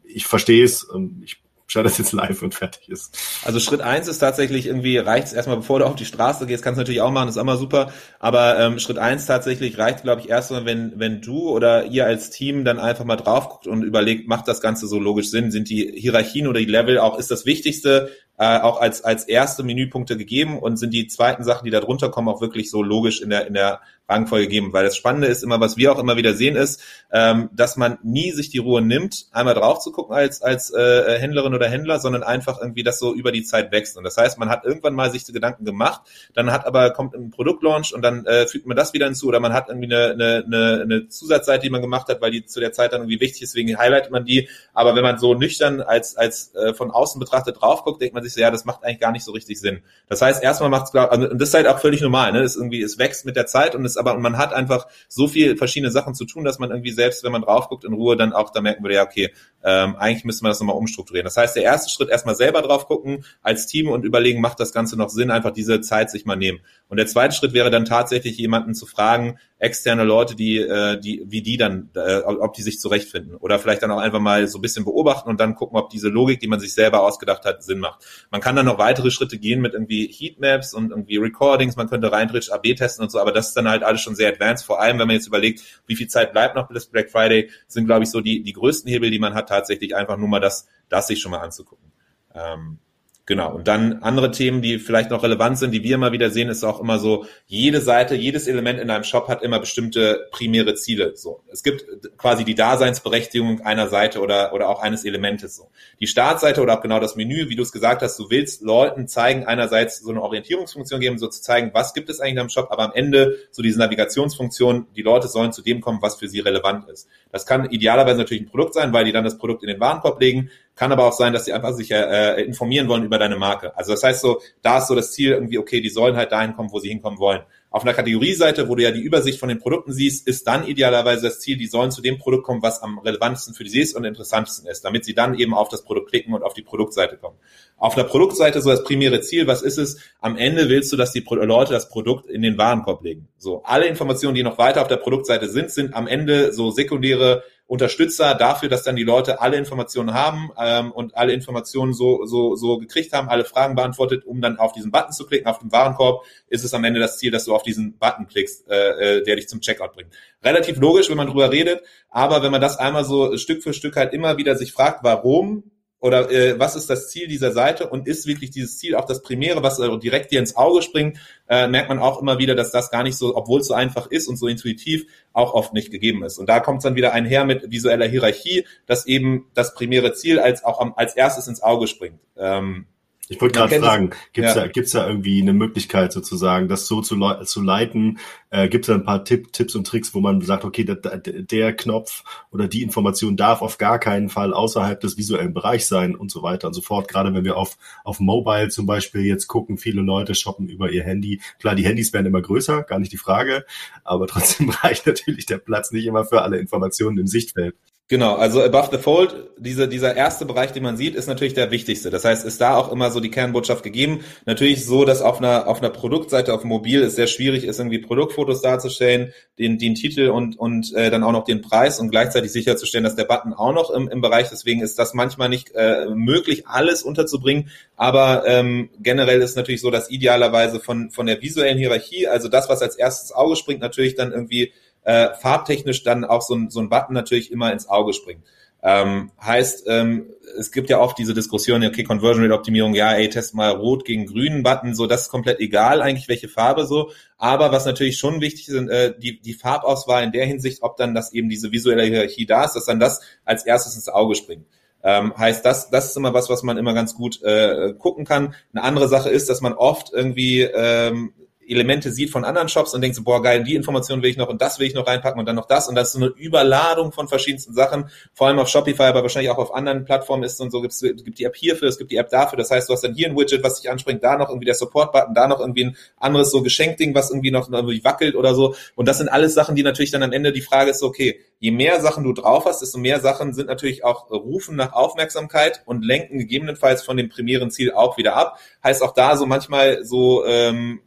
ich verstehe es, ähm, ich statt das jetzt live und fertig ist. Also Schritt eins ist tatsächlich irgendwie, reicht es erstmal, bevor du auf die Straße gehst, kannst du natürlich auch machen, ist auch mal super, aber ähm, Schritt eins tatsächlich reicht, glaube ich, erstmal, wenn, wenn du oder ihr als Team dann einfach mal drauf guckt und überlegt, macht das Ganze so logisch Sinn? Sind die Hierarchien oder die Level auch, ist das Wichtigste äh, auch als, als erste Menüpunkte gegeben und sind die zweiten Sachen, die da drunter kommen, auch wirklich so logisch in der, in der Rangfolge geben. Weil das Spannende ist immer, was wir auch immer wieder sehen, ist, ähm, dass man nie sich die Ruhe nimmt, einmal drauf zu gucken als, als äh, Händlerin oder Händler, sondern einfach irgendwie das so über die Zeit wächst. Und das heißt, man hat irgendwann mal sich die Gedanken gemacht, dann hat aber, kommt ein Produktlaunch und dann äh, fügt man das wieder hinzu oder man hat irgendwie eine, eine, eine, eine Zusatzseite, die man gemacht hat, weil die zu der Zeit dann irgendwie wichtig ist, deswegen highlightet man die. Aber wenn man so nüchtern als, als äh, von außen betrachtet drauf guckt, denkt man sich so, ja, das macht eigentlich gar nicht so richtig Sinn. Das heißt, erstmal macht es, also, und das ist halt auch völlig normal, ne? Das irgendwie, es wächst mit der Zeit und es aber, und man hat einfach so viel verschiedene Sachen zu tun, dass man irgendwie selbst, wenn man drauf guckt, in Ruhe dann auch da merken würde, ja, okay, ähm, eigentlich müsste man das nochmal umstrukturieren. Das heißt, der erste Schritt erstmal selber drauf gucken als Team und überlegen, macht das Ganze noch Sinn, einfach diese Zeit sich mal nehmen. Und der zweite Schritt wäre dann tatsächlich jemanden zu fragen, externe Leute, die, äh, die, wie die dann, äh, ob die sich zurechtfinden. Oder vielleicht dann auch einfach mal so ein bisschen beobachten und dann gucken, ob diese Logik, die man sich selber ausgedacht hat, Sinn macht. Man kann dann noch weitere Schritte gehen mit irgendwie Heatmaps und irgendwie Recordings, man könnte rein AB testen und so, aber das ist dann halt alles schon sehr advanced. Vor allem, wenn man jetzt überlegt, wie viel Zeit bleibt noch bis Black Friday, sind, glaube ich, so die, die größten Hebel, die man hat, tatsächlich einfach nur mal das, das sich schon mal anzugucken. Ähm, Genau. Und dann andere Themen, die vielleicht noch relevant sind, die wir immer wieder sehen, ist auch immer so, jede Seite, jedes Element in einem Shop hat immer bestimmte primäre Ziele. So. Es gibt quasi die Daseinsberechtigung einer Seite oder, oder auch eines Elementes. So. Die Startseite oder auch genau das Menü, wie du es gesagt hast, du willst Leuten zeigen, einerseits so eine Orientierungsfunktion geben, so zu zeigen, was gibt es eigentlich in einem Shop, aber am Ende so diese Navigationsfunktion, die Leute sollen zu dem kommen, was für sie relevant ist. Das kann idealerweise natürlich ein Produkt sein, weil die dann das Produkt in den Warenkorb legen. Kann aber auch sein, dass sie einfach sich äh, informieren wollen über deine Marke. Also das heißt so, da ist so das Ziel irgendwie, okay, die sollen halt dahin kommen, wo sie hinkommen wollen. Auf einer Kategorieseite, wo du ja die Übersicht von den Produkten siehst, ist dann idealerweise das Ziel, die sollen zu dem Produkt kommen, was am relevantesten für sie ist und interessantesten ist, damit sie dann eben auf das Produkt klicken und auf die Produktseite kommen. Auf der Produktseite so das primäre Ziel, was ist es? Am Ende willst du, dass die Leute das Produkt in den Warenkorb legen. So, alle Informationen, die noch weiter auf der Produktseite sind, sind am Ende so sekundäre Unterstützer dafür, dass dann die Leute alle Informationen haben ähm, und alle Informationen so, so, so gekriegt haben, alle Fragen beantwortet, um dann auf diesen Button zu klicken, auf den Warenkorb, ist es am Ende das Ziel, dass du auf diesen Button klickst, äh, äh der dich zum Checkout bringt. Relativ logisch, wenn man drüber redet, aber wenn man das einmal so Stück für Stück halt immer wieder sich fragt, warum oder äh, was ist das Ziel dieser Seite und ist wirklich dieses Ziel auch das Primäre, was äh, direkt dir ins Auge springt, äh, merkt man auch immer wieder, dass das gar nicht so, obwohl es so einfach ist und so intuitiv, auch oft nicht gegeben ist. Und da kommt es dann wieder einher mit visueller Hierarchie, dass eben das primäre Ziel als auch am, als erstes ins Auge springt. Ähm, ich wollte gerade fragen, gibt es ja. da, gibt's da irgendwie eine Möglichkeit sozusagen, das so zu, zu leiten? Äh, gibt es ein paar Tipp, Tipps und Tricks, wo man sagt, okay, der, der Knopf oder die Information darf auf gar keinen Fall außerhalb des visuellen Bereichs sein und so weiter und so fort. Gerade wenn wir auf, auf Mobile zum Beispiel jetzt gucken, viele Leute shoppen über ihr Handy. Klar, die Handys werden immer größer, gar nicht die Frage, aber trotzdem <laughs> reicht natürlich der Platz nicht immer für alle Informationen im Sichtfeld. Genau, also above the fold, diese, dieser erste Bereich, den man sieht, ist natürlich der wichtigste. Das heißt, ist da auch immer so die Kernbotschaft gegeben. Natürlich so, dass auf einer, auf einer Produktseite auf Mobil es sehr schwierig ist, irgendwie Produktfotos darzustellen, den, den Titel und, und äh, dann auch noch den Preis und gleichzeitig sicherzustellen, dass der Button auch noch im, im Bereich, deswegen ist das manchmal nicht äh, möglich, alles unterzubringen. Aber ähm, generell ist natürlich so, dass idealerweise von, von der visuellen Hierarchie, also das, was als erstes Auge springt, natürlich dann irgendwie äh, farbtechnisch dann auch so ein, so ein Button natürlich immer ins Auge springt. Ähm, heißt, ähm, es gibt ja oft diese Diskussion, okay, Conversion Rate Optimierung, ja, ey, test mal rot gegen grünen Button, so, das ist komplett egal eigentlich, welche Farbe so. Aber was natürlich schon wichtig ist, äh, die, die Farbauswahl in der Hinsicht, ob dann das eben diese visuelle Hierarchie da ist, dass dann das als erstes ins Auge springt. Ähm, heißt, das, das ist immer was, was man immer ganz gut äh, gucken kann. Eine andere Sache ist, dass man oft irgendwie ähm, Elemente sieht von anderen Shops und denkt so, boah, geil, die Information will ich noch und das will ich noch reinpacken und dann noch das. Und das ist so eine Überladung von verschiedensten Sachen, vor allem auf Shopify, aber wahrscheinlich auch auf anderen Plattformen ist und so, gibt es gibt die App hierfür, es gibt die App dafür, das heißt, du hast dann hier ein Widget, was dich anspringt, da noch irgendwie der Support-Button, da noch irgendwie ein anderes so Geschenkding, was irgendwie noch irgendwie wackelt oder so. Und das sind alles Sachen, die natürlich dann am Ende die Frage ist, okay, je mehr Sachen du drauf hast, desto mehr Sachen sind natürlich auch rufen nach Aufmerksamkeit und lenken gegebenenfalls von dem primären Ziel auch wieder ab. Heißt auch da so manchmal so ähm,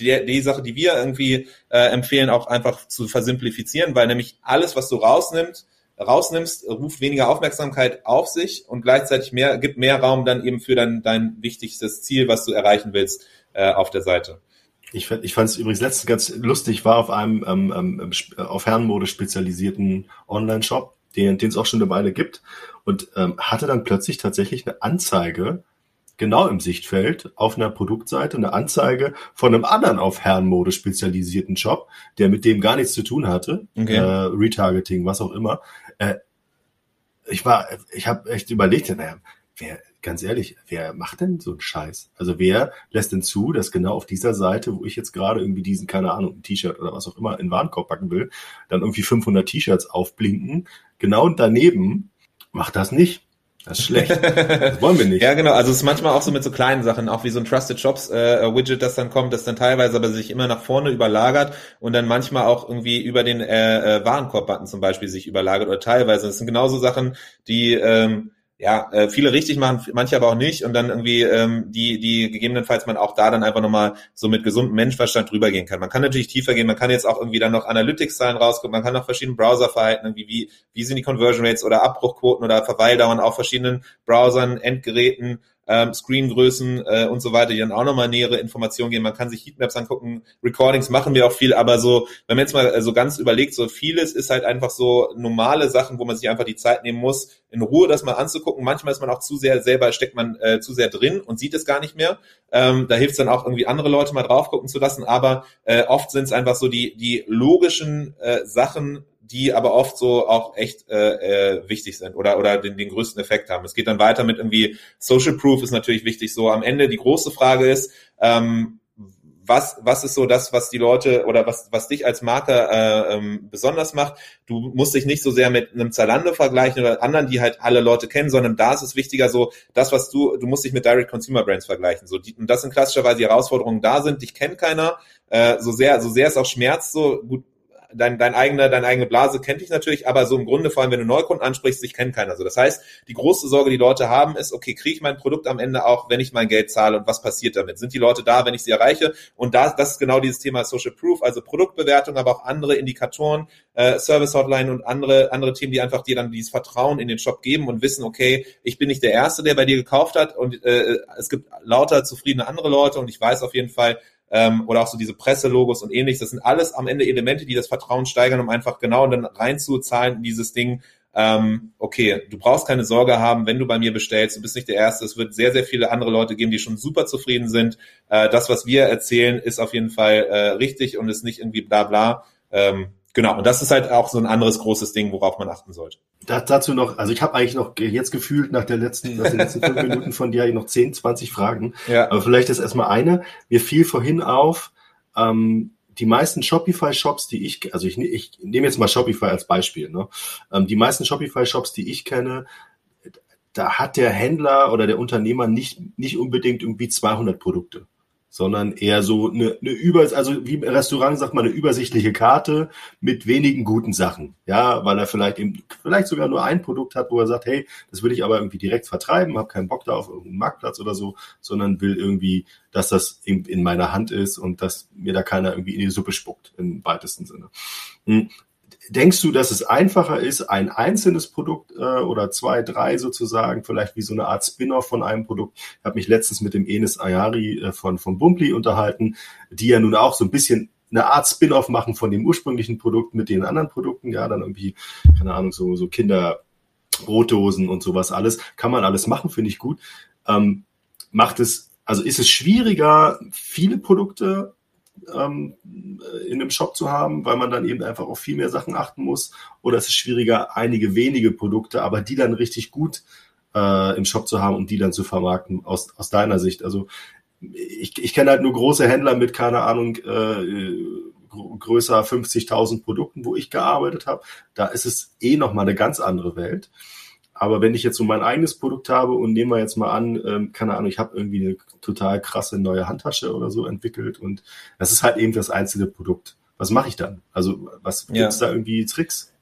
die, die Sache, die wir irgendwie äh, empfehlen, auch einfach zu versimplifizieren, weil nämlich alles, was du rausnimmst, rausnimmst, ruft weniger Aufmerksamkeit auf sich und gleichzeitig mehr, gibt mehr Raum dann eben für dein, dein wichtigstes Ziel, was du erreichen willst, äh, auf der Seite. Ich, ich fand es übrigens letztens ganz lustig, war auf einem ähm, ähm, auf Herrenmode spezialisierten Online-Shop, den es auch schon eine Weile gibt, und ähm, hatte dann plötzlich tatsächlich eine Anzeige genau im Sichtfeld auf einer Produktseite eine Anzeige von einem anderen auf Herrenmode spezialisierten Shop, der mit dem gar nichts zu tun hatte, okay. äh, Retargeting, was auch immer. Äh, ich war, ich habe echt überlegt, naja, wer, ganz ehrlich, wer macht denn so einen Scheiß? Also wer lässt denn zu, dass genau auf dieser Seite, wo ich jetzt gerade irgendwie diesen, keine Ahnung, ein T-Shirt oder was auch immer in den Warenkorb packen will, dann irgendwie 500 T-Shirts aufblinken, genau daneben macht das nicht. Das ist schlecht. <laughs> Das wollen wir nicht. ja, genau. Also es ist manchmal auch so mit so kleinen Sachen, auch wie so ein Trusted Shops äh, Widget, das dann kommt, das dann teilweise aber sich immer nach vorne überlagert und dann manchmal auch irgendwie über den äh, äh, Warenkorb-Button zum Beispiel sich überlagert oder teilweise. Das sind genauso Sachen, die ähm, ja, äh, viele richtig machen, manche aber auch nicht und dann irgendwie ähm, die, die gegebenenfalls man auch da dann einfach nochmal so mit gesundem Menschverstand drüber gehen kann. Man kann natürlich tiefer gehen, man kann jetzt auch irgendwie dann noch Analytics-Zahlen rausgucken, man kann noch verschiedene Browserverhalten, irgendwie wie, wie sind die Conversion Rates oder Abbruchquoten oder Verweildauern auf verschiedenen Browsern, Endgeräten ähm, Screengrößen äh, und so weiter, die dann auch nochmal nähere Informationen geben. Man kann sich Heatmaps angucken, Recordings machen wir auch viel, aber so, wenn man jetzt mal so ganz überlegt, so vieles ist halt einfach so normale Sachen, wo man sich einfach die Zeit nehmen muss, in Ruhe das mal anzugucken. Manchmal ist man auch zu sehr selber, steckt man äh, zu sehr drin und sieht es gar nicht mehr. Ähm, da hilft es dann auch irgendwie andere Leute mal drauf gucken zu lassen, aber äh, oft sind es einfach so die, die logischen äh, Sachen, die aber oft so auch echt äh, äh, wichtig sind oder oder den, den größten Effekt haben. Es geht dann weiter mit irgendwie Social Proof ist natürlich wichtig. So am Ende die große Frage ist, ähm, was, was ist so das, was die Leute oder was, was dich als Marke äh, ähm, besonders macht. Du musst dich nicht so sehr mit einem Zalando vergleichen oder anderen, die halt alle Leute kennen, sondern da ist es wichtiger so, das, was du, du musst dich mit Direct Consumer Brands vergleichen. So, die, und das sind klassischerweise die Herausforderungen da sind, dich kennt keiner, äh, so sehr, so sehr es auch schmerzt, so gut, dein, dein eigene, deine eigene Blase kennt dich natürlich, aber so im Grunde, vor allem wenn du Neukunden ansprichst, sich kennt keiner. So, das heißt, die große Sorge, die Leute haben, ist, okay, kriege ich mein Produkt am Ende auch, wenn ich mein Geld zahle und was passiert damit? Sind die Leute da, wenn ich sie erreiche? Und da, das ist genau dieses Thema Social Proof, also Produktbewertung, aber auch andere Indikatoren, äh, Service Hotline und andere, andere Themen, die einfach dir dann dieses Vertrauen in den Shop geben und wissen, okay, ich bin nicht der Erste, der bei dir gekauft hat und äh, es gibt lauter zufriedene andere Leute und ich weiß auf jeden Fall, ähm, oder auch so diese Presselogos und ähnliches. Das sind alles am Ende Elemente, die das Vertrauen steigern, um einfach genau dann reinzuzahlen in dieses Ding. Ähm, okay, du brauchst keine Sorge haben, wenn du bei mir bestellst, du bist nicht der Erste. Es wird sehr, sehr viele andere Leute geben, die schon super zufrieden sind. Äh, das, was wir erzählen, ist auf jeden Fall äh, richtig und ist nicht irgendwie bla bla. Ähm, genau, und das ist halt auch so ein anderes großes Ding, worauf man achten sollte. Da, dazu noch, also ich habe eigentlich noch jetzt gefühlt nach der letzten, nach den letzten fünf <laughs> Minuten von dir noch 10, 20 Fragen. Ja. Aber vielleicht ist erstmal eine. Mir fiel vorhin auf, ähm, die meisten Shopify-Shops, die ich, also ich, ich nehme jetzt mal Shopify als Beispiel, ne? Ähm, die meisten Shopify-Shops, die ich kenne, da hat der Händler oder der Unternehmer nicht, nicht unbedingt irgendwie 200 Produkte sondern eher so eine, eine über, also wie im Restaurant sagt man eine übersichtliche Karte mit wenigen guten Sachen, ja, weil er vielleicht eben vielleicht sogar nur ein Produkt hat, wo er sagt, hey, das will ich aber irgendwie direkt vertreiben, habe keinen Bock da auf irgendeinen Marktplatz oder so, sondern will irgendwie, dass das in, in meiner Hand ist und dass mir da keiner irgendwie in die Suppe spuckt im weitesten Sinne. Denkst du, dass es einfacher ist, ein einzelnes Produkt äh, oder zwei, drei sozusagen, vielleicht wie so eine Art Spin-off von einem Produkt? Ich habe mich letztens mit dem Enes Ayari äh, von, von Bumpli unterhalten, die ja nun auch so ein bisschen eine Art Spin-off machen von dem ursprünglichen Produkt mit den anderen Produkten, ja, dann irgendwie, keine Ahnung, so, so Kinder, Brotdosen und sowas alles. Kann man alles machen, finde ich gut. Ähm, macht es, also ist es schwieriger, viele Produkte ähm, in einem Shop zu haben, weil man dann eben einfach auf viel mehr Sachen achten muss. Oder es ist schwieriger, einige wenige Produkte, aber die dann richtig gut äh, im Shop zu haben, um die dann zu vermarkten, aus, aus deiner Sicht. Also ich, ich kenne halt nur große Händler mit, keine Ahnung, äh, größer 50.000 Produkten, wo ich gearbeitet habe. Da ist es eh nochmal eine ganz andere Welt. Aber wenn ich jetzt so mein eigenes Produkt habe und nehmen wir jetzt mal an, ähm, keine Ahnung, ich habe irgendwie eine total krasse neue Handtasche oder so entwickelt und das ist halt eben das einzelne Produkt. Was mache ich dann? Also was gibt's ja. da irgendwie Tricks?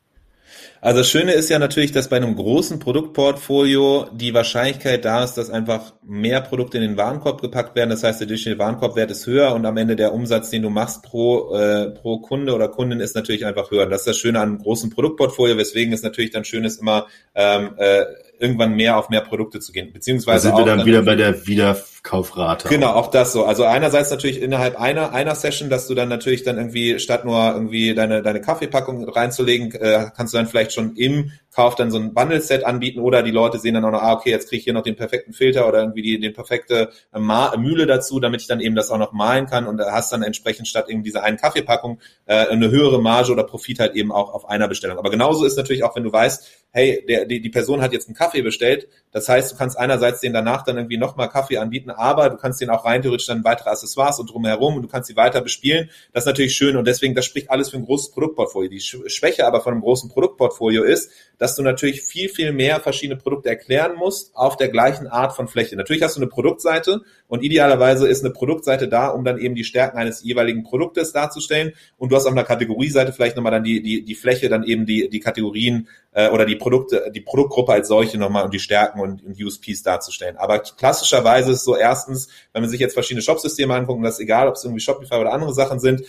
Also das Schöne ist ja natürlich, dass bei einem großen Produktportfolio die Wahrscheinlichkeit da ist, dass einfach mehr Produkte in den Warenkorb gepackt werden. Das heißt, der durchschnittliche Warenkorbwert ist höher und am Ende der Umsatz, den du machst pro, äh, pro Kunde oder Kundin, ist natürlich einfach höher. Das ist das Schöne an einem großen Produktportfolio, weswegen es natürlich dann schön ist, immer ähm, äh, irgendwann mehr auf mehr Produkte zu gehen. Beziehungsweise da sind wir dann, dann wieder bei der Wiederkaufrate. Genau, auch das so. Also einerseits natürlich innerhalb einer, einer Session, dass du dann natürlich dann irgendwie statt nur irgendwie deine, deine Kaffeepackung reinzulegen, äh, kannst du dann vielleicht schon im Kauf dann so ein Bundle-Set anbieten oder die Leute sehen dann auch noch, ah, okay, jetzt kriege ich hier noch den perfekten Filter oder irgendwie die, den perfekte äh, Ma Mühle dazu, damit ich dann eben das auch noch malen kann und hast dann entsprechend statt eben dieser einen Kaffeepackung äh, eine höhere Marge oder Profit halt eben auch auf einer Bestellung. Aber genauso ist natürlich auch, wenn du weißt, hey, der, die, die Person hat jetzt einen Kaffee bestellt, das heißt, du kannst einerseits den danach dann irgendwie nochmal Kaffee anbieten, aber du kannst den auch rein theoretisch dann weitere Accessoires und drumherum und du kannst sie weiter bespielen. Das ist natürlich schön und deswegen, das spricht alles für ein großes Produktportfolio. Die Schwäche aber von einem großen Produktportfolio ist, dass du natürlich viel, viel mehr verschiedene Produkte erklären musst auf der gleichen Art von Fläche. Natürlich hast du eine Produktseite und idealerweise ist eine Produktseite da, um dann eben die Stärken eines jeweiligen Produktes darzustellen und du hast auf einer Kategorieseite vielleicht nochmal dann die, die, die Fläche, dann eben die, die Kategorien äh, oder die Produkte, die Produktgruppe als solche nochmal um die Stärken und, und USPs darzustellen. Aber klassischerweise ist so erstens, wenn man sich jetzt verschiedene Shopsysteme anguckt, das ist egal, ob es irgendwie Shopify oder andere Sachen sind,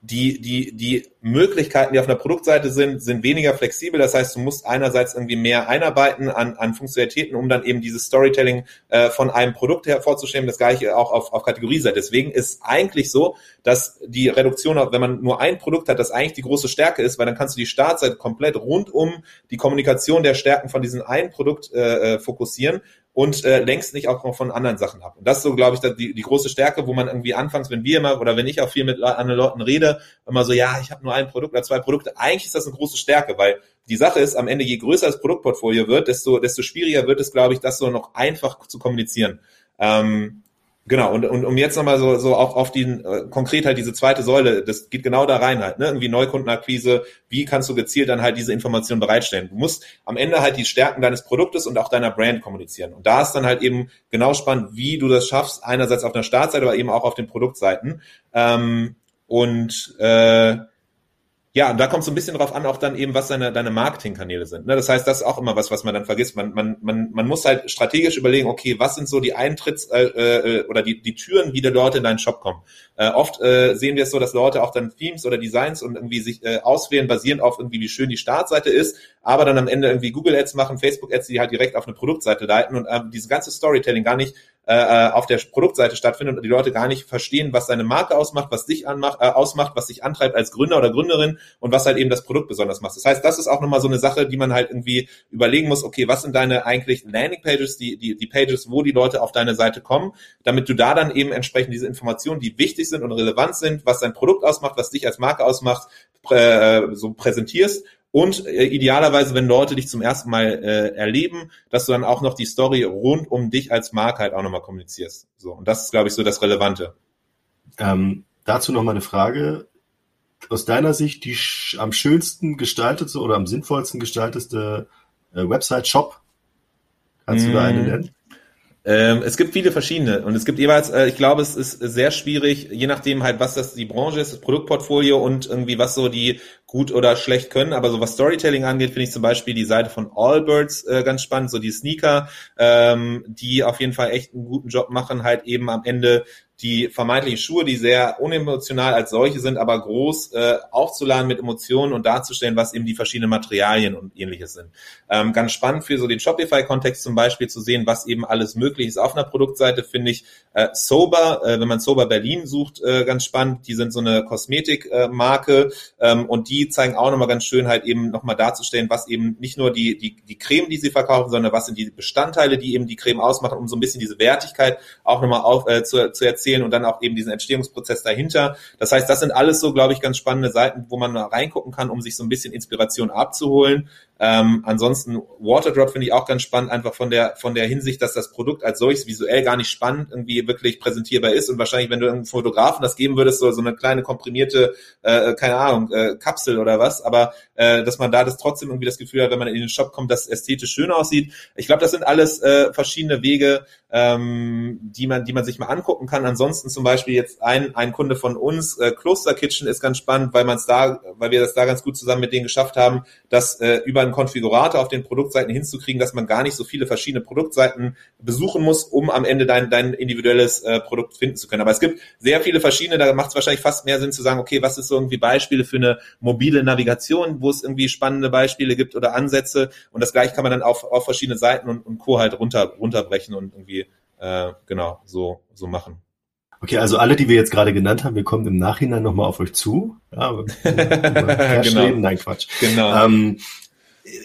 die, die, die Möglichkeiten, die auf einer Produktseite sind, sind weniger flexibel. Das heißt, du musst einerseits irgendwie mehr einarbeiten an, an Funktionalitäten, um dann eben dieses Storytelling äh, von einem Produkt hervorzustellen. Das gleiche auch auf, auf Kategorieseite. Deswegen ist eigentlich so, dass die Reduktion, wenn man nur ein Produkt hat, das eigentlich die große Stärke ist, weil dann kannst du die Startseite komplett rund um die Kommunikation der Stärken von diesem einen Produkt äh, äh fokussieren und äh, lenkst nicht auch noch von anderen Sachen ab. Und das ist so, glaube ich, die, die große Stärke, wo man irgendwie anfangs, wenn wir immer oder wenn ich auch viel mit anderen Leuten rede, immer so, ja, ich habe nur ein Produkt oder zwei Produkte. Eigentlich ist das eine große Stärke, weil die Sache ist, am Ende, je größer das Produktportfolio wird, desto, desto schwieriger wird es, glaube ich, das so noch einfach zu kommunizieren. Ähm, Genau, und, und um jetzt nochmal so, so auch auf die äh, konkret halt diese zweite Säule, das geht genau da rein halt, ne? Irgendwie Neukundenakquise, wie kannst du gezielt dann halt diese Information bereitstellen? Du musst am Ende halt die Stärken deines Produktes und auch deiner Brand kommunizieren. Und da ist dann halt eben genau spannend, wie du das schaffst, einerseits auf der Startseite, aber eben auch auf den Produktseiten. Ähm, und äh, ja, und da kommt so ein bisschen drauf an, auch dann eben, was deine, deine Marketingkanäle sind. Ne? Das heißt, das ist auch immer was, was man dann vergisst. Man, man, man, man muss halt strategisch überlegen, okay, was sind so die Eintritts- äh, äh, oder die, die Türen, wie die Leute in deinen Shop kommen. Äh, oft äh, sehen wir es so, dass Leute auch dann Themes oder Designs und irgendwie sich äh, auswählen, basierend auf irgendwie, wie schön die Startseite ist, aber dann am Ende irgendwie Google Ads machen, Facebook Ads, die halt direkt auf eine Produktseite leiten und ähm, dieses ganze Storytelling gar nicht äh, äh, auf der Produktseite stattfindet und die Leute gar nicht verstehen, was deine Marke ausmacht, was dich anmacht, äh, ausmacht, was dich antreibt als Gründer oder Gründerin und was halt eben das Produkt besonders macht. Das heißt, das ist auch nochmal so eine Sache, die man halt irgendwie überlegen muss, okay, was sind deine eigentlich Landing-Pages, die, die, die Pages, wo die Leute auf deine Seite kommen, damit du da dann eben entsprechend diese Informationen, die wichtig sind und relevant sind, was dein Produkt ausmacht, was dich als Marke ausmacht, äh, so präsentierst und äh, idealerweise, wenn Leute dich zum ersten Mal äh, erleben, dass du dann auch noch die Story rund um dich als Marke halt auch nochmal kommunizierst. So, und das ist, glaube ich, so das Relevante. Ähm, dazu noch mal eine Frage. Aus deiner Sicht die am schönsten gestaltete oder am sinnvollsten gestaltete äh, Website-Shop? Kannst mm. du da eine mm. nennen? Ähm, es gibt viele verschiedene und es gibt jeweils, äh, ich glaube, es ist sehr schwierig, je nachdem halt, was das die Branche ist, das Produktportfolio und irgendwie was so die gut oder schlecht können. Aber so was Storytelling angeht, finde ich zum Beispiel die Seite von Allbirds äh, ganz spannend, so die Sneaker, ähm, die auf jeden Fall echt einen guten Job machen, halt eben am Ende die vermeintlichen Schuhe, die sehr unemotional als solche sind, aber groß äh, aufzuladen mit Emotionen und darzustellen, was eben die verschiedenen Materialien und ähnliches sind. Ähm, ganz spannend für so den Shopify-Kontext zum Beispiel zu sehen, was eben alles möglich ist auf einer Produktseite, finde ich äh, Sober, äh, wenn man Sober Berlin sucht, äh, ganz spannend. Die sind so eine Kosmetikmarke äh, ähm, und die zeigen auch nochmal ganz schön halt eben nochmal darzustellen, was eben nicht nur die, die, die Creme, die sie verkaufen, sondern was sind die Bestandteile, die eben die Creme ausmachen, um so ein bisschen diese Wertigkeit auch nochmal auf, äh, zu, zu erzählen erzählen und dann auch eben diesen Entstehungsprozess dahinter. Das heißt, das sind alles so, glaube ich, ganz spannende Seiten, wo man reingucken kann, um sich so ein bisschen Inspiration abzuholen. Ähm, ansonsten Waterdrop finde ich auch ganz spannend, einfach von der von der Hinsicht, dass das Produkt als solches visuell gar nicht spannend irgendwie wirklich präsentierbar ist und wahrscheinlich, wenn du einem Fotografen das geben würdest, so, so eine kleine komprimierte, äh, keine Ahnung, äh, Kapsel oder was, aber äh, dass man da das trotzdem irgendwie das Gefühl hat, wenn man in den Shop kommt, dass es ästhetisch schön aussieht. Ich glaube, das sind alles äh, verschiedene Wege, ähm, die man die man sich mal angucken kann. Ansonsten zum Beispiel jetzt ein ein Kunde von uns, äh, Kloster Kitchen, ist ganz spannend, weil man es da, weil wir das da ganz gut zusammen mit denen geschafft haben, dass äh, über einen Konfigurator auf den Produktseiten hinzukriegen, dass man gar nicht so viele verschiedene Produktseiten besuchen muss, um am Ende dein, dein individuelles äh, Produkt finden zu können. Aber es gibt sehr viele verschiedene, da macht es wahrscheinlich fast mehr Sinn zu sagen, okay, was ist so irgendwie Beispiele für eine mobile Navigation, wo es irgendwie spannende Beispiele gibt oder Ansätze und das gleiche kann man dann auf, auf verschiedene Seiten und, und Co. halt runter, runterbrechen und irgendwie äh, genau so, so machen. Okay, also alle, die wir jetzt gerade genannt haben, wir kommen im Nachhinein nochmal auf euch zu. Ja, <laughs> genau. Nein, Quatsch. Genau. Ähm,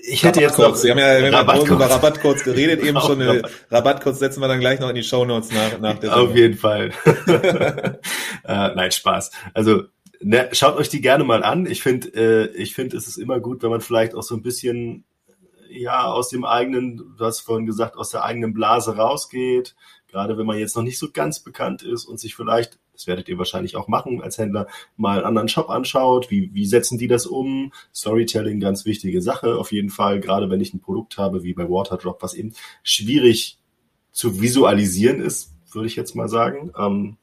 ich hätte jetzt noch, Sie haben ja, haben über Rabattcodes geredet, <laughs> eben schon. Eine Rabattcodes setzen wir dann gleich noch in die Show Notes nach, nach der Auf jeden Fall. <laughs> äh, nein, Spaß. Also ne, schaut euch die gerne mal an. Ich finde, äh, ich finde, es ist immer gut, wenn man vielleicht auch so ein bisschen ja aus dem eigenen, du hast vorhin gesagt, aus der eigenen Blase rausgeht, Gerade wenn man jetzt noch nicht so ganz bekannt ist und sich vielleicht, das werdet ihr wahrscheinlich auch machen als Händler, mal einen anderen Shop anschaut. Wie, wie setzen die das um? Storytelling, ganz wichtige Sache auf jeden Fall. Gerade wenn ich ein Produkt habe wie bei Waterdrop, was eben schwierig zu visualisieren ist, würde ich jetzt mal sagen. Ähm,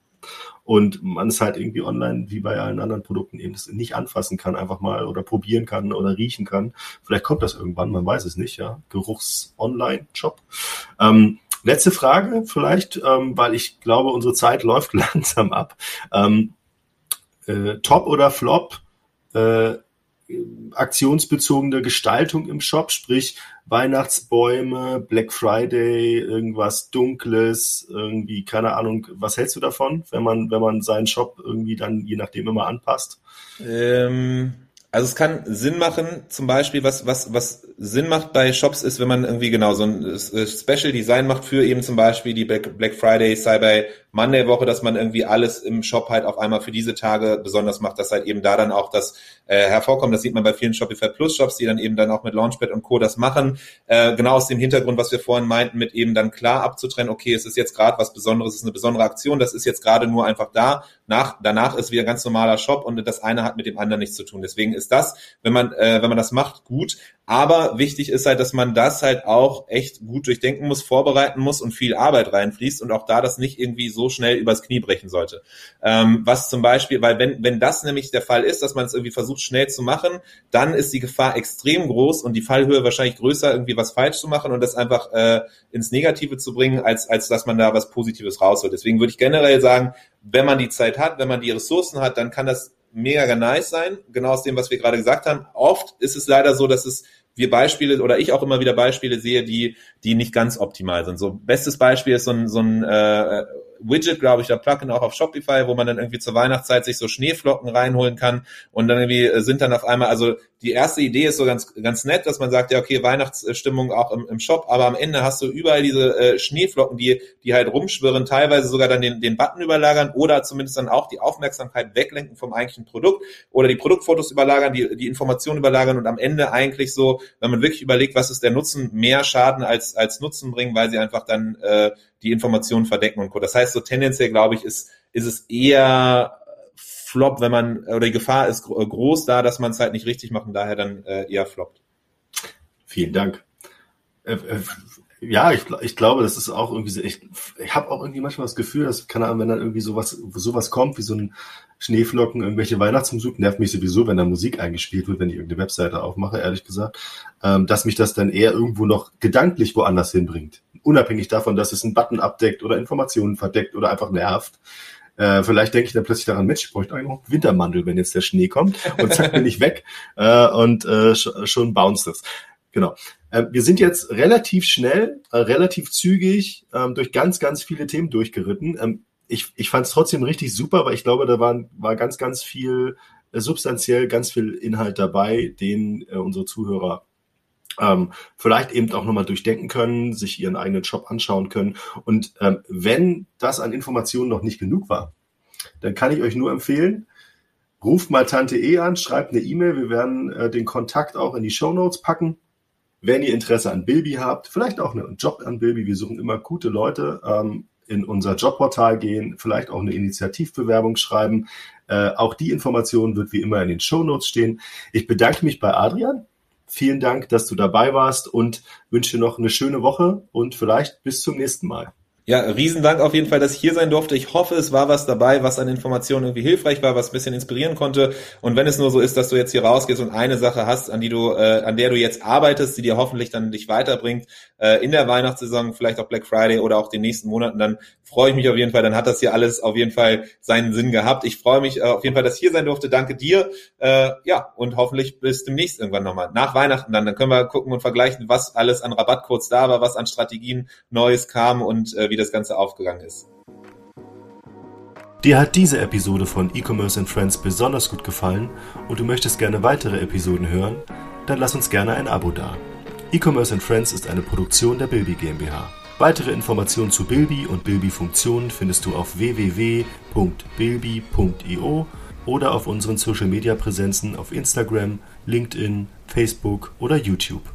und man es halt irgendwie online wie bei allen anderen Produkten eben nicht anfassen kann, einfach mal oder probieren kann oder riechen kann. Vielleicht kommt das irgendwann, man weiß es nicht, ja. Geruchs-Online-Shop. Letzte Frage vielleicht, ähm, weil ich glaube, unsere Zeit läuft <laughs> langsam ab. Ähm, äh, Top oder Flop äh, aktionsbezogene Gestaltung im Shop, sprich Weihnachtsbäume, Black Friday, irgendwas Dunkles, irgendwie, keine Ahnung, was hältst du davon, wenn man, wenn man seinen Shop irgendwie dann je nachdem immer anpasst? Ähm, also es kann Sinn machen, zum Beispiel, was, was, was Sinn macht bei Shops ist, wenn man irgendwie genau so ein Special Design macht für eben zum Beispiel die Black Friday, Cyber Monday Woche, dass man irgendwie alles im Shop halt auf einmal für diese Tage besonders macht, dass halt eben da dann auch das äh, hervorkommt. Das sieht man bei vielen Shopify Plus Shops, die dann eben dann auch mit Launchpad und Co. das machen. Äh, genau aus dem Hintergrund, was wir vorhin meinten, mit eben dann klar abzutrennen, okay, es ist jetzt gerade was Besonderes, es ist eine besondere Aktion, das ist jetzt gerade nur einfach da. Nach, danach ist wieder ganz normaler Shop und das eine hat mit dem anderen nichts zu tun. Deswegen ist das, wenn man, äh, wenn man das macht, gut. Aber wichtig ist halt, dass man das halt auch echt gut durchdenken muss, vorbereiten muss und viel Arbeit reinfließt und auch da das nicht irgendwie so schnell übers Knie brechen sollte. Ähm, was zum Beispiel, weil wenn, wenn das nämlich der Fall ist, dass man es irgendwie versucht schnell zu machen, dann ist die Gefahr extrem groß und die Fallhöhe wahrscheinlich größer, irgendwie was falsch zu machen und das einfach äh, ins Negative zu bringen, als, als dass man da was Positives rausholt. Deswegen würde ich generell sagen, wenn man die Zeit hat, wenn man die Ressourcen hat, dann kann das mega nice sein, genau aus dem, was wir gerade gesagt haben. Oft ist es leider so, dass es wir Beispiele oder ich auch immer wieder Beispiele sehe, die, die nicht ganz optimal sind. So bestes Beispiel ist so ein, so ein äh, Widget, glaube ich, da Plugin auch auf Shopify, wo man dann irgendwie zur Weihnachtszeit sich so Schneeflocken reinholen kann und dann irgendwie äh, sind dann auf einmal, also die erste Idee ist so ganz, ganz nett, dass man sagt, ja, okay, Weihnachtsstimmung auch im, im Shop, aber am Ende hast du überall diese äh, Schneeflocken, die, die halt rumschwirren, teilweise sogar dann den, den Button überlagern oder zumindest dann auch die Aufmerksamkeit weglenken vom eigentlichen Produkt oder die Produktfotos überlagern, die, die Informationen überlagern und am Ende eigentlich so, wenn man wirklich überlegt, was ist der Nutzen, mehr Schaden als, als Nutzen bringen, weil sie einfach dann äh, die Informationen verdecken und Co. Das heißt, so tendenziell, glaube ich, ist, ist es eher Flop, wenn man, oder die Gefahr ist groß da, dass man es halt nicht richtig macht und daher dann äh, eher floppt. Vielen Dank. Äh, äh, ja, ich, ich glaube, das ist auch irgendwie so, ich, ich habe auch irgendwie manchmal das Gefühl, dass, keine Ahnung, wenn dann irgendwie sowas, sowas kommt, wie so ein Schneeflocken, irgendwelche Weihnachtsmusik, nervt mich sowieso, wenn da Musik eingespielt wird, wenn ich irgendeine Webseite aufmache, ehrlich gesagt, ähm, dass mich das dann eher irgendwo noch gedanklich woanders hinbringt. Unabhängig davon, dass es einen Button abdeckt oder Informationen verdeckt oder einfach nervt. Äh, vielleicht denke ich dann plötzlich daran, Mensch, ich bräuchte eigentlich noch einen Wintermantel, wenn jetzt der Schnee kommt und zack bin ich weg <laughs> äh, und äh, schon bounce das. Genau. Äh, wir sind jetzt relativ schnell, äh, relativ zügig ähm, durch ganz, ganz viele Themen durchgeritten. Ähm, ich ich fand es trotzdem richtig super, weil ich glaube, da waren, war ganz, ganz viel äh, substanziell, ganz viel Inhalt dabei, den äh, unsere Zuhörer ähm, vielleicht eben auch nochmal durchdenken können, sich ihren eigenen Shop anschauen können. Und ähm, wenn das an Informationen noch nicht genug war, dann kann ich euch nur empfehlen, ruft mal Tante E an, schreibt eine E-Mail. Wir werden äh, den Kontakt auch in die Show Notes packen. Wenn ihr Interesse an Bilby habt, vielleicht auch einen Job an Bilby, wir suchen immer gute Leute, ähm, in unser Jobportal gehen, vielleicht auch eine Initiativbewerbung schreiben. Äh, auch die Information wird wie immer in den Show Notes stehen. Ich bedanke mich bei Adrian Vielen Dank, dass du dabei warst und wünsche noch eine schöne Woche und vielleicht bis zum nächsten Mal. Ja, Riesendank auf jeden Fall, dass ich hier sein durfte. Ich hoffe, es war was dabei, was an Informationen irgendwie hilfreich war, was ein bisschen inspirieren konnte. Und wenn es nur so ist, dass du jetzt hier rausgehst und eine Sache hast, an die du, äh, an der du jetzt arbeitest, die dir hoffentlich dann dich weiterbringt, äh, in der Weihnachtssaison, vielleicht auch Black Friday oder auch den nächsten Monaten, dann freue ich mich auf jeden Fall. Dann hat das hier alles auf jeden Fall seinen Sinn gehabt. Ich freue mich äh, auf jeden Fall, dass ich hier sein durfte. Danke dir. Äh, ja, und hoffentlich bis demnächst irgendwann nochmal. Nach Weihnachten dann. Dann können wir gucken und vergleichen, was alles an Rabattcodes da war, was an Strategien Neues kam und äh, wie das Ganze aufgegangen ist. Dir hat diese Episode von E-Commerce and Friends besonders gut gefallen und du möchtest gerne weitere Episoden hören? Dann lass uns gerne ein Abo da. E-Commerce and Friends ist eine Produktion der Bilby GmbH. Weitere Informationen zu Bilby und Bilby-Funktionen findest du auf www.bilby.io oder auf unseren Social-Media-Präsenzen auf Instagram, LinkedIn, Facebook oder YouTube.